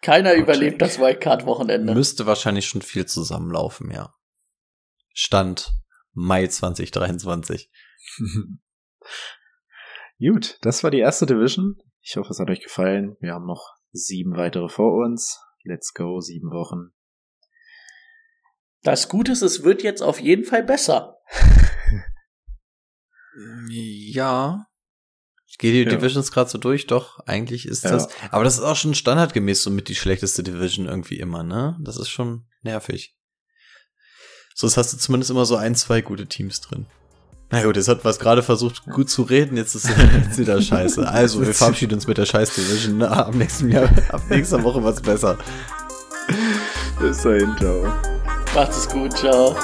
Keiner Gott, überlebt das Wildcard-Wochenende. Müsste wahrscheinlich schon viel zusammenlaufen, ja. Stand Mai 2023. Gut, das war die erste Division. Ich hoffe, es hat euch gefallen. Wir haben noch sieben weitere vor uns. Let's go, sieben Wochen. Das Gute ist, es wird jetzt auf jeden Fall besser. Ja. Ich gehe die Ja. Divisions gerade so durch, doch, eigentlich ist Ja. das. Aber das ist auch schon standardgemäß so mit die schlechteste Division irgendwie immer, ne? Das ist schon nervig. Sonst hast du zumindest immer so ein, zwei gute Teams drin. Na gut, jetzt hat was gerade versucht, gut zu reden, jetzt ist jetzt wieder scheiße. Also, wir verabschieden uns mit der scheiß Division. Ne? Ab nächsten Jahr, ab nächster Woche wird's besser. Bis dahin, ciao. Macht es gut, ciao.